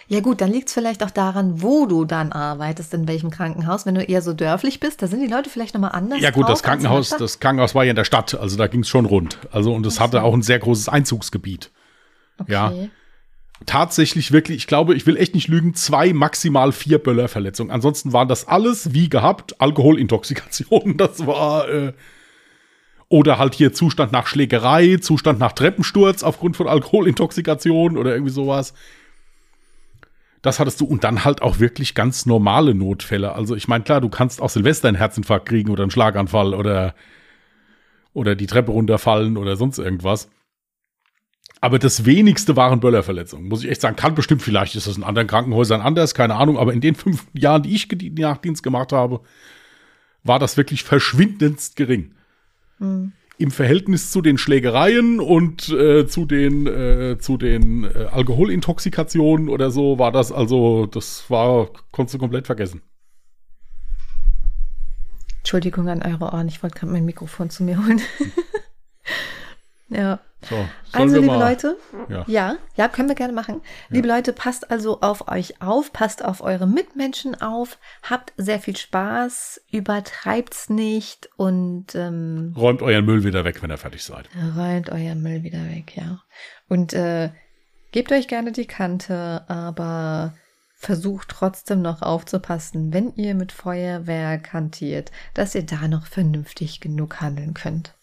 Ja gut, dann liegt es vielleicht auch daran, wo du dann arbeitest, in welchem Krankenhaus. Wenn du eher so dörflich bist, da sind die Leute vielleicht nochmal anders. Ja gut, das Krankenhaus, das Krankenhaus war ja in der Stadt, also da ging es schon rund. Also und es hatte auch ein sehr großes Einzugsgebiet. okay. ja. Tatsächlich wirklich, ich glaube, ich will echt nicht lügen, zwei, maximal vier Böllerverletzungen. Ansonsten waren das alles wie gehabt Alkoholintoxikation. Das war äh, oder halt hier Zustand nach Schlägerei, Zustand nach Treppensturz aufgrund von Alkoholintoxikation oder irgendwie sowas. Das hattest du und dann halt auch wirklich ganz normale Notfälle. Also ich meine, klar, du kannst auch Silvester einen Herzinfarkt kriegen oder einen Schlaganfall oder, oder die Treppe runterfallen oder sonst irgendwas. Aber das wenigste waren Böllerverletzungen, muss ich echt sagen. Kann bestimmt, vielleicht ist das in anderen Krankenhäusern anders, keine Ahnung. Aber in den fünf Jahren, die ich die Nachdienst gemacht habe, war das wirklich verschwindendst gering. Hm. Im Verhältnis zu den Schlägereien und äh, zu den, äh, zu den äh, Alkoholintoxikationen oder so war das also, das war, konntest du komplett vergessen. Entschuldigung an eure Ohren, ich wollte gerade mein Mikrofon zu mir holen. ja. So, Also, liebe mal- Leute, Ja. ja, ja, können wir gerne machen. Liebe Leute, passt also auf euch auf, passt auf eure Mitmenschen auf, habt sehr viel Spaß, übertreibt's nicht und ähm, Räumt euren Müll wieder weg, wenn ihr fertig seid. räumt euer Müll wieder weg, ja. Und äh, gebt euch gerne die Kante, aber versucht trotzdem noch aufzupassen, wenn ihr mit Feuerwehr hantiert, dass ihr da noch vernünftig genug handeln könnt.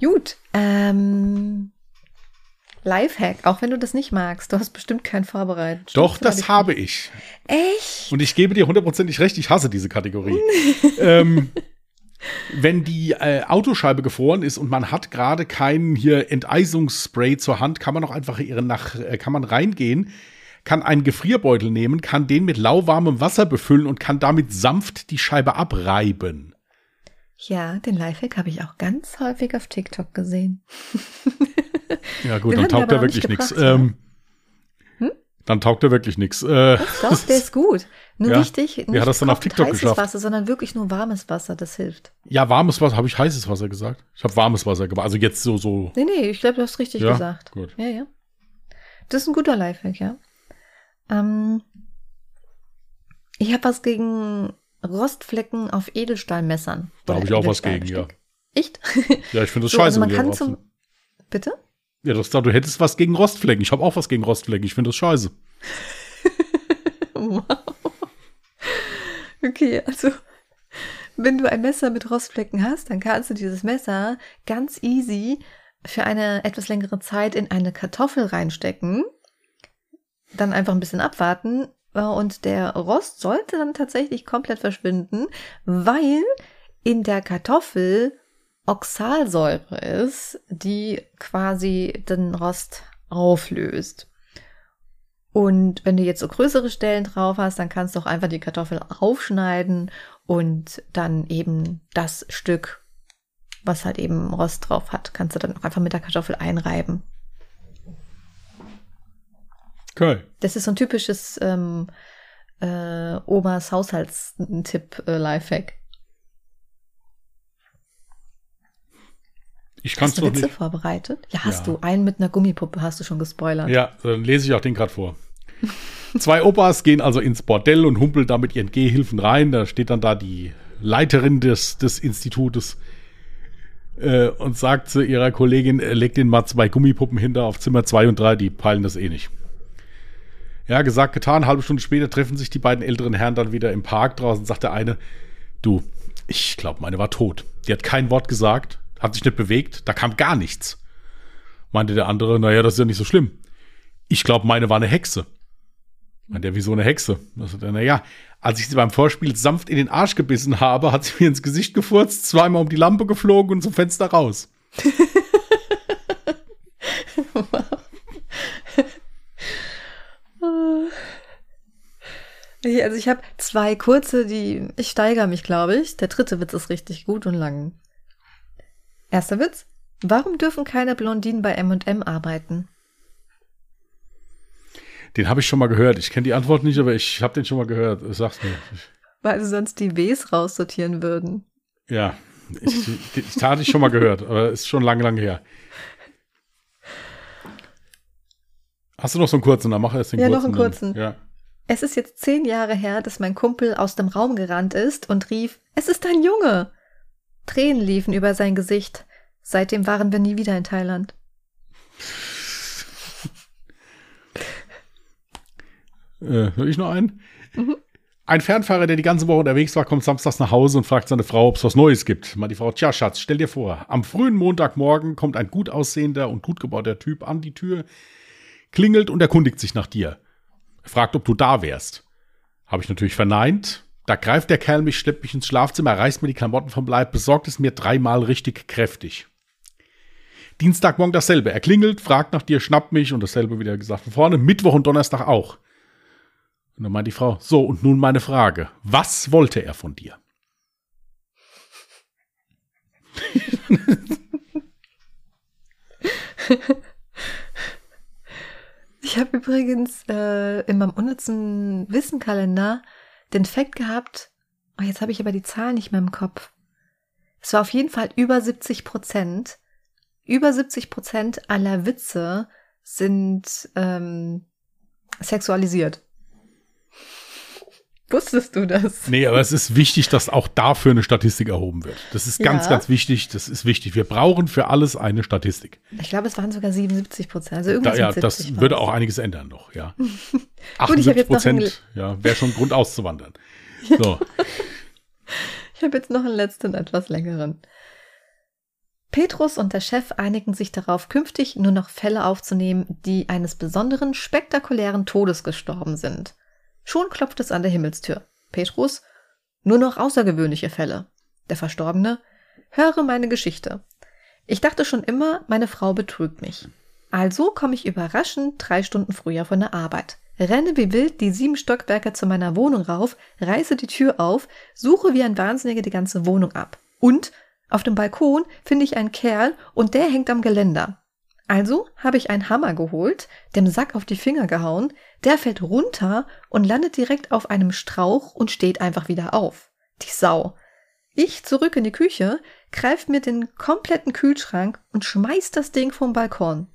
Gut, ähm, Lifehack, auch wenn du das nicht magst, du hast bestimmt keinen vorbereitet. Doch, das ich habe ich. Echt? Und ich gebe dir hundertprozentig recht, ich hasse diese Kategorie. ähm, wenn die äh, Autoscheibe gefroren ist und man hat gerade keinen hier Enteisungsspray zur Hand, kann man auch einfach ihre nach, äh, kann man reingehen, kann einen Gefrierbeutel nehmen, kann den mit lauwarmem Wasser befüllen und kann damit sanft die Scheibe abreiben. Ja, den Lifehack habe ich auch ganz häufig auf TikTok gesehen. Ja gut, dann taugt er wirklich nichts. ja. Ähm, Hm? Dann taugt er wirklich nichts. Äh, Doch, der ist gut. Nur Ja. wichtig, nicht hat das dann auf TikTok heißes geschafft? Wasser, sondern wirklich nur warmes Wasser, das hilft. ja, warmes Wasser, habe ich heißes Wasser gesagt? Ich habe warmes Wasser gemacht. Also jetzt so, so. Nee, nee, ich glaube, du hast richtig Ja, gesagt. gut. Ja, ja. Das ist ein guter Lifehack, ja. Ähm, ich habe was gegen Rostflecken auf Edelstahlmessern. Da habe ich auch was gegen, ja. Echt? Ja, ich finde das So, scheiße. also man kann zum. Bitte? Ja, das, du hättest was gegen Rostflecken. Ich habe auch was gegen Rostflecken. Ich finde das scheiße. Wow. Okay, also wenn du ein Messer mit Rostflecken hast, dann kannst du dieses Messer ganz easy für eine etwas längere Zeit in eine Kartoffel reinstecken, dann einfach ein bisschen abwarten und der Rost sollte dann tatsächlich komplett verschwinden, weil in der Kartoffel Oxalsäure ist, die quasi den Rost auflöst. Und wenn du jetzt so größere Stellen drauf hast, dann kannst du auch einfach die Kartoffel aufschneiden und dann eben das Stück, was halt eben Rost drauf hat, kannst du dann auch einfach mit der Kartoffel einreiben. Okay. Das ist so ein typisches ähm, äh, Omas Haushaltstipp äh. Ich kann es Hast du noch Witze nicht. vorbereitet? Ja, hast Ja. du. Einen mit einer Gummipuppe hast du schon gespoilert. Ja, dann lese ich auch den gerade vor. Zwei Opas gehen also ins Bordell und humpeln da mit ihren Gehhilfen rein. Da steht dann da die Leiterin des, des Institutes äh, und sagt zu ihrer Kollegin, äh, leg den mal zwei Gummipuppen hinter auf Zimmer zwei und drei, die peilen das eh nicht. Ja, gesagt, getan. Halbe Stunde später treffen sich die beiden älteren Herren dann wieder im Park draußen. Sagt der eine, du, ich glaube, meine war tot. Die hat kein Wort gesagt, hat sich nicht bewegt, da kam gar nichts. Meinte der andere, naja, das ist ja nicht so schlimm. Ich glaube, meine war eine Hexe. Meinte er, wieso eine Hexe? Er, naja, als ich sie beim Vorspiel sanft in den Arsch gebissen habe, hat sie mir ins Gesicht gefurzt, zweimal um die Lampe geflogen und zum Fenster raus. Also ich habe zwei kurze, die ich steigere mich, glaube ich. Der dritte Witz ist richtig gut und lang. Erster Witz. Warum dürfen keine Blondinen bei M&M arbeiten? Den habe ich schon mal gehört. Ich kenne die Antwort nicht, aber ich habe den schon mal gehört. Sag's mir. Weil sie sonst die Ws raussortieren würden. Ja, ich, ich, das hatte ich schon mal gehört, aber ist schon lange, lange her. Hast du noch so einen kurzen? Dann mach erst den Ja, kurzen. noch einen dann- kurzen. Ja. Es ist jetzt zehn Jahre her, dass mein Kumpel aus dem Raum gerannt ist und rief, es ist ein Junge. Tränen liefen über sein Gesicht. Seitdem waren wir nie wieder in Thailand. Äh, hör ich noch einen? Mhm. Ein Fernfahrer, der die ganze Woche unterwegs war, kommt samstags nach Hause und fragt seine Frau, ob es was Neues gibt. Mal die Frau, tja, Schatz, stell dir vor, am frühen Montagmorgen kommt ein gut aussehender und gut gebauter Typ an die Tür, klingelt und erkundigt sich nach dir. Er fragt, ob du da wärst. Habe ich natürlich verneint. Da greift der Kerl mich, schleppt mich ins Schlafzimmer, reißt mir die Klamotten vom Leib, besorgt es mir dreimal richtig kräftig. Dienstagmorgen dasselbe. Er klingelt, fragt nach dir, schnappt mich und dasselbe wieder gesagt von vorne. Mittwoch und Donnerstag auch. Und dann meint die Frau, so, und nun meine Frage. Was wollte er von dir? Ich habe übrigens äh, in meinem unnützen Wissenkalender den Fakt gehabt, oh, jetzt habe ich aber die Zahl nicht mehr im Kopf. Es war auf jeden Fall über 70 Prozent. Über 70 Prozent aller Witze sind ähm, sexualisiert. Wusstest du das? Nee, aber es ist wichtig, dass auch dafür eine Statistik erhoben wird. Das ist ganz, Ja. ganz wichtig. Das ist wichtig. Wir brauchen für alles eine Statistik. Ich glaube, es waren sogar 77 Prozent. Also Da, irgendwas ja, mit 70 das war würde auch einiges ändern noch, ja. Gut, ich hab 78 jetzt noch einen- Prozent, ja, wäre schon Grund auszuwandern. So, Ich habe jetzt noch einen letzten, etwas längeren. Petrus und der Chef einigen sich darauf, künftig nur noch Fälle aufzunehmen, die eines besonderen, spektakulären Todes gestorben sind. Schon klopft es an der Himmelstür. Petrus, nur noch außergewöhnliche Fälle. Der Verstorbene, höre meine Geschichte. Ich dachte schon immer, meine Frau betrügt mich. Also komme ich überraschend drei Stunden früher von der Arbeit. Renne wie wild die sieben Stockwerke zu meiner Wohnung rauf, reiße die Tür auf, suche wie ein Wahnsinniger die ganze Wohnung ab. Und auf dem Balkon finde ich einen Kerl und der hängt am Geländer. Also habe ich einen Hammer geholt, dem Sack auf die Finger gehauen, der fällt runter und landet direkt auf einem Strauch und steht einfach wieder auf. Die Sau. Ich zurück in die Küche, greif mir den kompletten Kühlschrank und schmeiß das Ding vom Balkon.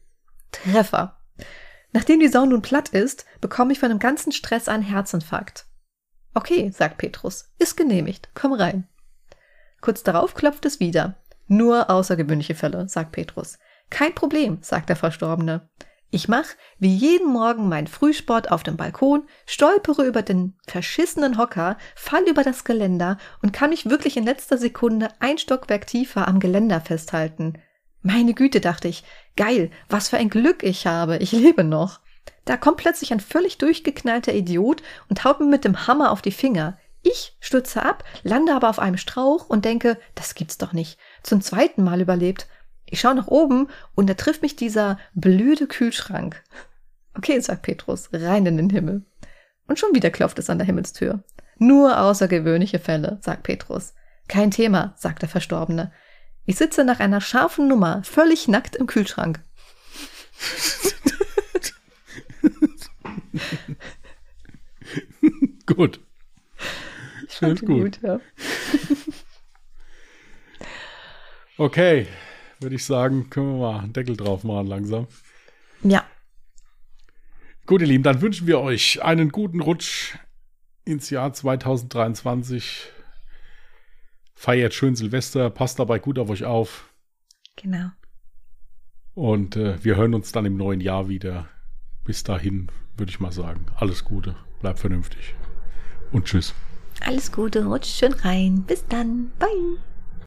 Treffer. Nachdem die Sau nun platt ist, bekomme ich von dem ganzen Stress einen Herzinfarkt. Okay, sagt Petrus, ist genehmigt, komm rein. Kurz darauf klopft es wieder. Nur außergewöhnliche Fälle, sagt Petrus. Kein Problem, sagt der Verstorbene. Ich mach wie jeden Morgen meinen Frühsport auf dem Balkon, stolpere über den verschissenen Hocker, fall über das Geländer und kann mich wirklich in letzter Sekunde ein Stockwerk tiefer am Geländer festhalten. Meine Güte, dachte ich, geil, was für ein Glück ich habe, ich lebe noch. Da kommt plötzlich ein völlig durchgeknallter Idiot und haut mir mit dem Hammer auf die Finger. Ich stürze ab, lande aber auf einem Strauch und denke, das gibt's doch nicht. Zum zweiten Mal überlebt. Ich schaue nach oben und da trifft mich dieser blöde Kühlschrank. Okay, sagt Petrus, rein in den Himmel. Und schon wieder klopft es an der Himmelstür. Nur außergewöhnliche Fälle, sagt Petrus. Kein Thema, sagt der Verstorbene. Ich sitze nach einer scharfen Nummer völlig nackt im Kühlschrank. gut. Ich fand ihn gut. ja. Okay, würde ich sagen, können wir mal einen Deckel drauf machen langsam. Ja, Gut, ihr Lieben, dann wünschen wir euch einen guten Rutsch ins Jahr 2023. Feiert schön Silvester, passt dabei gut auf euch auf. genau. Und äh, wir hören uns dann im neuen Jahr wieder. Bis dahin würde ich mal sagen, alles Gute, bleibt vernünftig und tschüss. Alles Gute, rutscht schön rein. Bis dann. Bye.